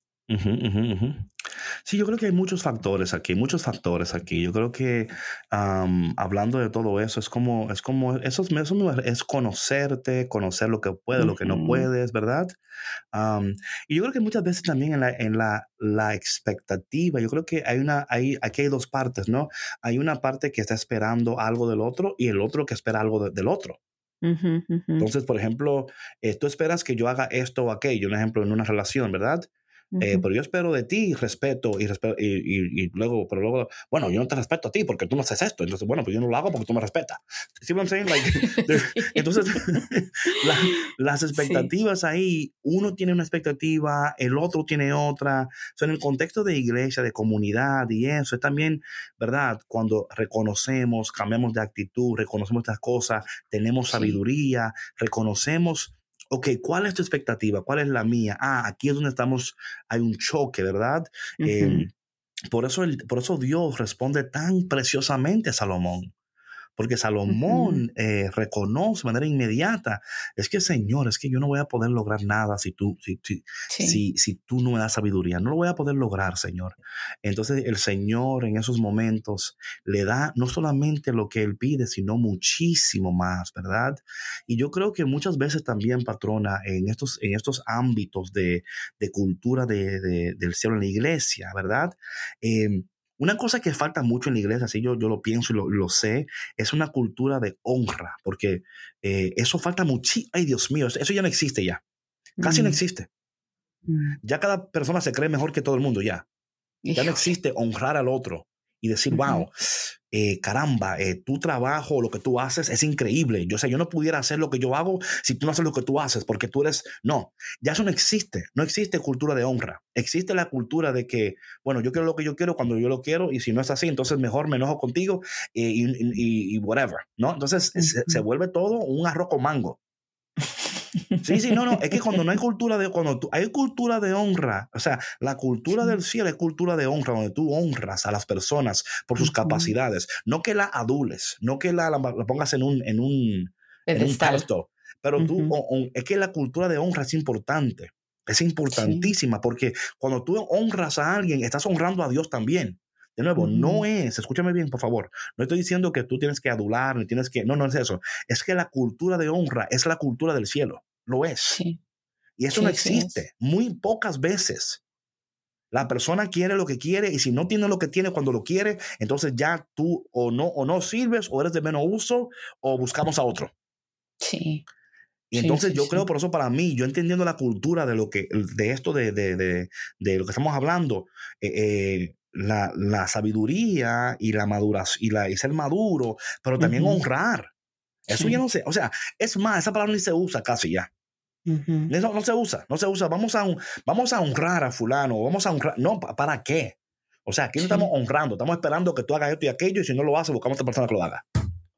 Sí, yo creo que hay muchos factores aquí, muchos factores aquí. Yo creo que hablando de todo eso, es como, es como, eso, eso es conocerte, conocer lo que puedes, lo que no puedes, ¿verdad? y yo creo que muchas veces también en la, en la, la expectativa, yo creo que hay una, hay, aquí hay dos partes, ¿no? Hay una parte que está esperando algo del otro y el otro que espera algo del otro. Entonces, por ejemplo, eh, tú esperas que yo haga esto o aquello, un ejemplo, en una relación, ¿verdad? Eh, pero yo espero de ti respeto y, respeto y, y, luego, pero luego, bueno, yo no te respeto a ti porque tú no haces esto. Entonces, bueno, pues yo no lo hago porque tú me respetas. ¿Sí me saying? Like, entonces, las expectativas ahí, uno tiene una expectativa, el otro tiene otra. O en el contexto de iglesia, de comunidad y eso, es también, ¿verdad? Cuando reconocemos, cambiamos de actitud, reconocemos estas cosas, tenemos sabiduría, reconocemos ok, ¿cuál es tu expectativa? ¿Cuál es la mía? Ah, aquí es donde estamos, hay un choque, ¿verdad? Em, por, eso por eso Dios responde tan preciosamente a Salomón. Porque Salomón eh, reconoce de manera inmediata, es que Señor, es que yo no voy a poder lograr nada si tú, si, si, si, tú no me das sabiduría, no lo voy a poder lograr, Señor. Entonces el Señor en esos momentos le da no solamente lo que Él pide, sino muchísimo más, ¿verdad? Y yo creo que muchas veces también, patrona, en estos, en estos ámbitos de, de cultura de, de, del cielo en la iglesia, ¿verdad? Eh, una cosa que falta mucho en la iglesia, así yo, yo lo pienso y lo, sé, es una cultura de honra, porque eh, eso falta mucho. Ay, Dios mío, eso ya no existe ya. Casi no mm. existe. Mm. Ya cada persona se cree mejor que todo el mundo ya. Ya no existe honrar al otro y decir, wow, eh, caramba, eh, tu trabajo, lo que tú haces es increíble. Yo sé, yo no pudiera hacer lo que yo hago si tú no haces lo que tú haces, porque tú eres, no, ya eso no existe, no existe cultura de honra. Existe la cultura de que, bueno, yo quiero lo que yo quiero cuando yo lo quiero y si no es así, entonces mejor me enojo contigo eh, y, whatever, ¿no? Entonces se, se, vuelve todo un arroz con mango. Sí, sí, no, no, es que cuando no hay cultura de, cuando hay cultura de honra, o sea, la cultura del cielo es cultura de honra, donde tú honras a las personas por sus capacidades, no que la adules, no que la, pongas en un, en un, en un pero tú, es que la cultura de honra es importante, es importantísima, porque cuando tú honras a alguien, estás honrando a Dios también. De nuevo, no es, escúchame bien, por favor, no estoy diciendo que tú tienes que adular, ni tienes que, no, no es eso. Es que la cultura de honra es la cultura del cielo, lo es. Y eso no existe, muy pocas veces. La persona quiere lo que quiere y si no tiene lo que tiene cuando lo quiere, entonces ya tú o no, o no sirves o eres de menos uso o buscamos a otro. Sí. Y entonces yo creo, por eso para mí, yo entendiendo la cultura de lo que, de esto de, de, de, de lo que estamos hablando, eh, eh la, la, sabiduría y la maduración y, la, y ser maduro, pero también honrar. Eso ya no sé. O sea, es más, esa palabra ni se usa casi ya. no, se usa, no se usa. Vamos a, vamos a honrar a fulano, vamos a honrar. No, ¿para qué? O sea, aquí no estamos honrando, estamos esperando que tú hagas esto y aquello y si no lo haces, buscamos a otra persona que lo haga.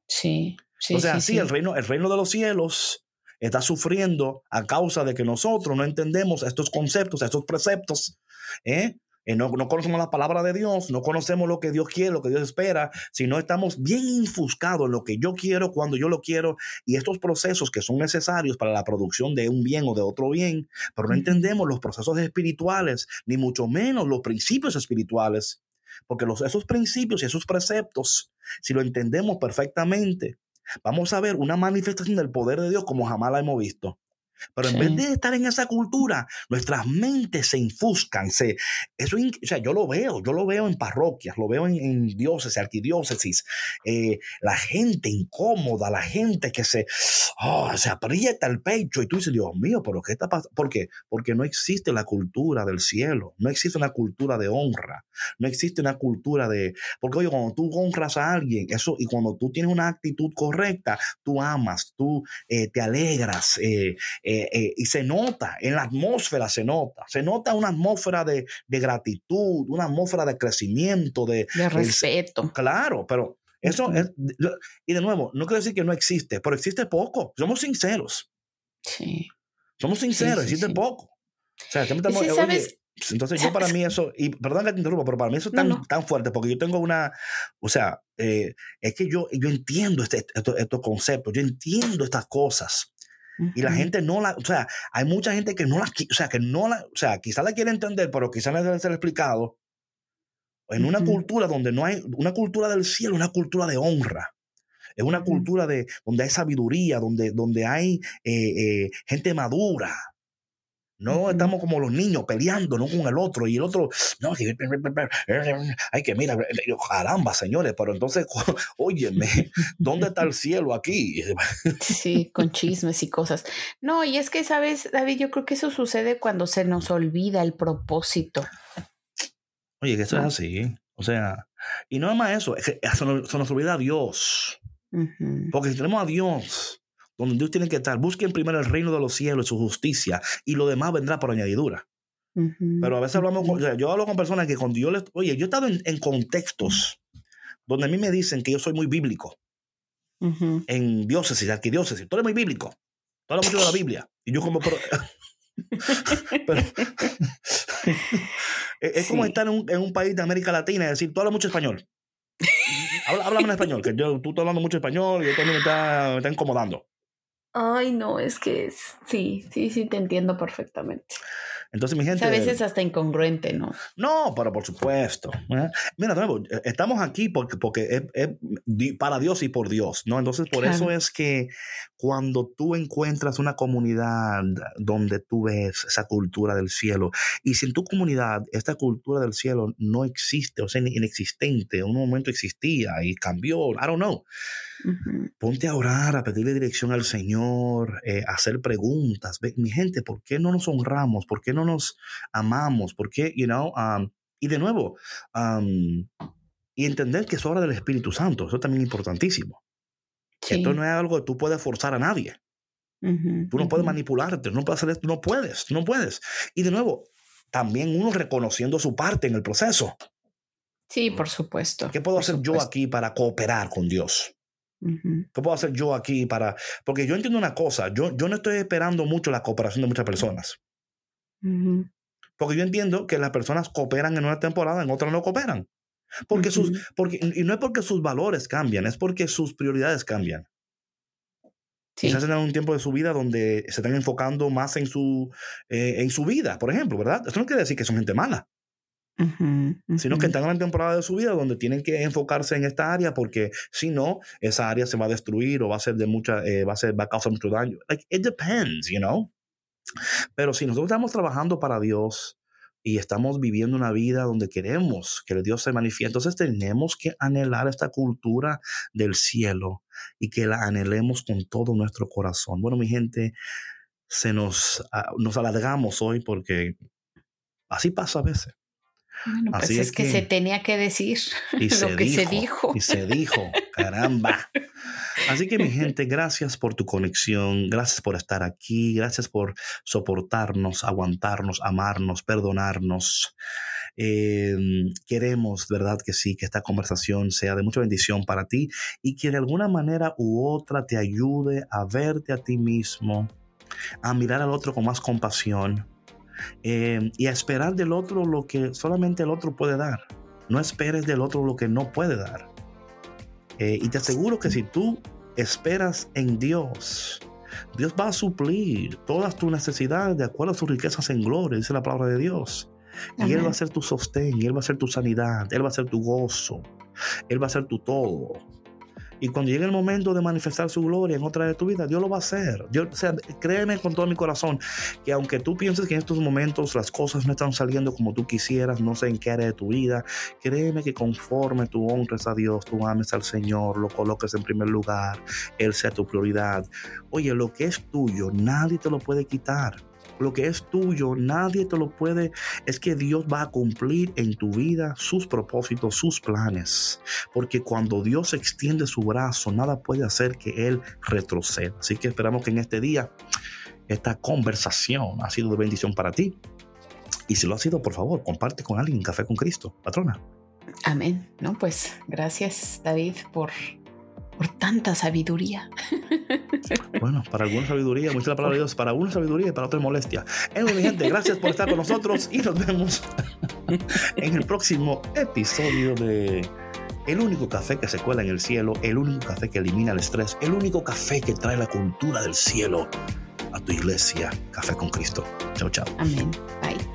Sí, sí. O sea, sí, El, reino, el reino de los cielos está sufriendo a causa de que nosotros no entendemos estos conceptos, estos preceptos. ¿eh? Eh, no, conocemos la palabra de Dios, no conocemos lo que Dios quiere, lo que Dios espera, sino estamos bien infuscados en lo que yo quiero, cuando yo lo quiero, y estos procesos que son necesarios para la producción de un bien o de otro bien, pero no entendemos los procesos espirituales, ni mucho menos los principios espirituales, porque los, esos principios y esos preceptos, si lo entendemos perfectamente, vamos a ver una manifestación del poder de Dios como jamás la hemos visto. Pero en vez de estar en esa cultura, nuestras mentes se infuscan. Se, eso, o sea, yo lo veo, yo lo veo en parroquias, lo veo en, en diócesis, arquidiócesis. Eh, la gente incómoda, la gente que se, oh, se aprieta el pecho y tú dices, Dios mío, pero ¿qué está pasando? ¿Por qué? Porque no existe la cultura del cielo, no existe una cultura de honra, no existe una cultura de. Porque, oye, cuando tú honras a alguien, eso, y cuando tú tienes una actitud correcta, tú amas, tú eh, te alegras. Eh, eh, eh, y se nota, en la atmósfera se nota, se nota una atmósfera de, gratitud, una atmósfera de crecimiento, de, respeto. claro, pero eso es, y de nuevo, no quiero decir que no existe, pero existe poco, somos sinceros. Sí. Somos sinceros, existe poco. O sea, pues, entonces yo para mí eso, y perdón que te interrumpa, pero para mí eso es tan, tan fuerte, porque yo tengo una, o sea, eh, es que yo, yo entiendo este, estos conceptos, yo entiendo estas cosas. Y la gente no la, o sea, hay mucha gente que no la, o sea, que no la, o sea, quizás la quiere entender, pero quizás no debe ser explicado. En una cultura donde no hay, una cultura del cielo, una cultura de honra. Es una cultura de, donde hay sabiduría, donde, donde hay eh, eh, gente madura. No estamos como los niños peleando, no con el otro. Y el otro, no, hay que mira, caramba, señores, pero entonces, óyeme, ¿dónde está el cielo aquí? Sí, con chismes y cosas. No, y es que, ¿sabes, David? Yo creo que eso sucede cuando se nos olvida el propósito. Oye, que eso es así. O sea, y no es más eso, es que se nos, se nos olvida Dios. Porque si tenemos a Dios, donde Dios tiene que estar, busquen primero el reino de los cielos y su justicia, y lo demás vendrá por añadidura. Pero a veces hablamos con, yo hablo con personas que cuando yo les, oye, yo he estado en, contextos donde a mí me dicen que yo soy muy bíblico. En diócesis, arquidiócesis, tú eres muy bíblico. Tú hablas mucho de la Biblia. Y yo como, pero, es como estar en un, en un, país de América Latina y decir, tú hablas mucho español. Habla, en español, que yo, tú estás hablando mucho español y esto me está, me está incomodando. Ay, no, es que sí, sí, sí, te entiendo perfectamente. Entonces, mi gente. a veces hasta incongruente, ¿no? No, pero por supuesto. ¿eh? Mira, nuevo, eh, estamos aquí porque, porque es, para Dios y por Dios, ¿no? Entonces, por eso es que cuando tú encuentras una comunidad donde tú ves esa cultura del cielo, y si en tu comunidad esta cultura del cielo no existe, o sea, inexistente, en un momento existía y cambió, I don't know. Ponte a orar, a pedirle dirección al Señor, eh, a hacer preguntas. Mi gente, ¿por qué no nos honramos? ¿Por qué no nos amamos? ¿Por qué, you know? Um, y de nuevo, um, y entender que es obra del Espíritu Santo. Eso también es importantísimo. Esto no es algo que tú puedes forzar a nadie. tú no puedes manipularte, no puedes hacer esto, no puedes, no puedes. Y de nuevo, también uno reconociendo su parte en el proceso. Sí, por supuesto. ¿Qué puedo hacer yo aquí para cooperar con Dios? ¿Qué puedo hacer yo aquí para...? Porque yo entiendo una cosa, yo, yo no estoy esperando mucho la cooperación de muchas personas. Porque yo entiendo que las personas cooperan en una temporada, en otra no cooperan. Porque sus, porque, y no es porque sus valores cambian, es porque sus prioridades cambian. Sí. Quizás en un tiempo de su vida donde se están enfocando más en su, eh, en su vida, por ejemplo, ¿verdad? Esto no quiere decir que son gente mala sino que están en la temporada de su vida donde tienen que enfocarse en esta área porque si no, esa área se va a destruir o va a ser de mucha, eh, va a ser, va a causar mucho daño. Like, it depends, you know. Pero si nosotros estamos trabajando para Dios y estamos viviendo una vida donde queremos que Dios se manifieste, entonces tenemos que anhelar esta cultura del cielo y que la anhelemos con todo nuestro corazón. Bueno, mi gente, se nos, ah, nos alargamos hoy porque así pasa a veces. Bueno, pues es, que, se tenía que decir lo que se dijo. Y se dijo, caramba. Así que mi gente, gracias por tu conexión, gracias por estar aquí, gracias por soportarnos, aguantarnos, amarnos, perdonarnos. Em, queremos, ¿verdad? Que sí, que esta conversación sea de mucha bendición para ti y que de alguna manera u otra te ayude a verte a ti mismo, a mirar al otro con más compasión, eh, y a esperar del otro lo que solamente el otro puede dar. No esperes del otro lo que no puede dar. Eh, y te aseguro que si tú esperas en Dios, Dios va a suplir todas tus necesidades de acuerdo a sus riquezas en gloria, dice la palabra de Dios. Y Él va a ser tu sostén, Él va a ser tu sanidad, Él va a ser tu gozo, Él va a ser tu todo. Y cuando llegue el momento de manifestar su gloria en otra de tu vida, Dios lo va a hacer. Dios, créeme con todo mi corazón que aunque tú pienses que en estos momentos las cosas no están saliendo como tú quisieras, no sé en qué área de tu vida, créeme que conforme tú honres a Dios, tú ames al Señor, lo coloques en primer lugar, Él sea tu prioridad. Oye, lo que es tuyo, nadie te lo puede quitar lo que es tuyo, nadie te lo puede. Es que Dios va a cumplir en tu vida sus propósitos, sus planes. Porque cuando Dios extiende su brazo, nada puede hacer que Él retroceda. Así que esperamos que en este día esta conversación ha sido de bendición para ti. Y si lo ha sido, por favor, comparte con alguien Café con Cristo, patrona. Amén. No, pues gracias David por por tanta sabiduría. Bueno, para alguna sabiduría, mucha la palabra de Dios, para una sabiduría y para otra molestia. En mi gente, gracias por estar con nosotros y nos vemos en el próximo episodio de El único café que se cuela en el cielo, el único café que elimina el estrés, el único café que trae la cultura del cielo a tu iglesia. Café con Cristo. Chao, chao. Amén. Bye.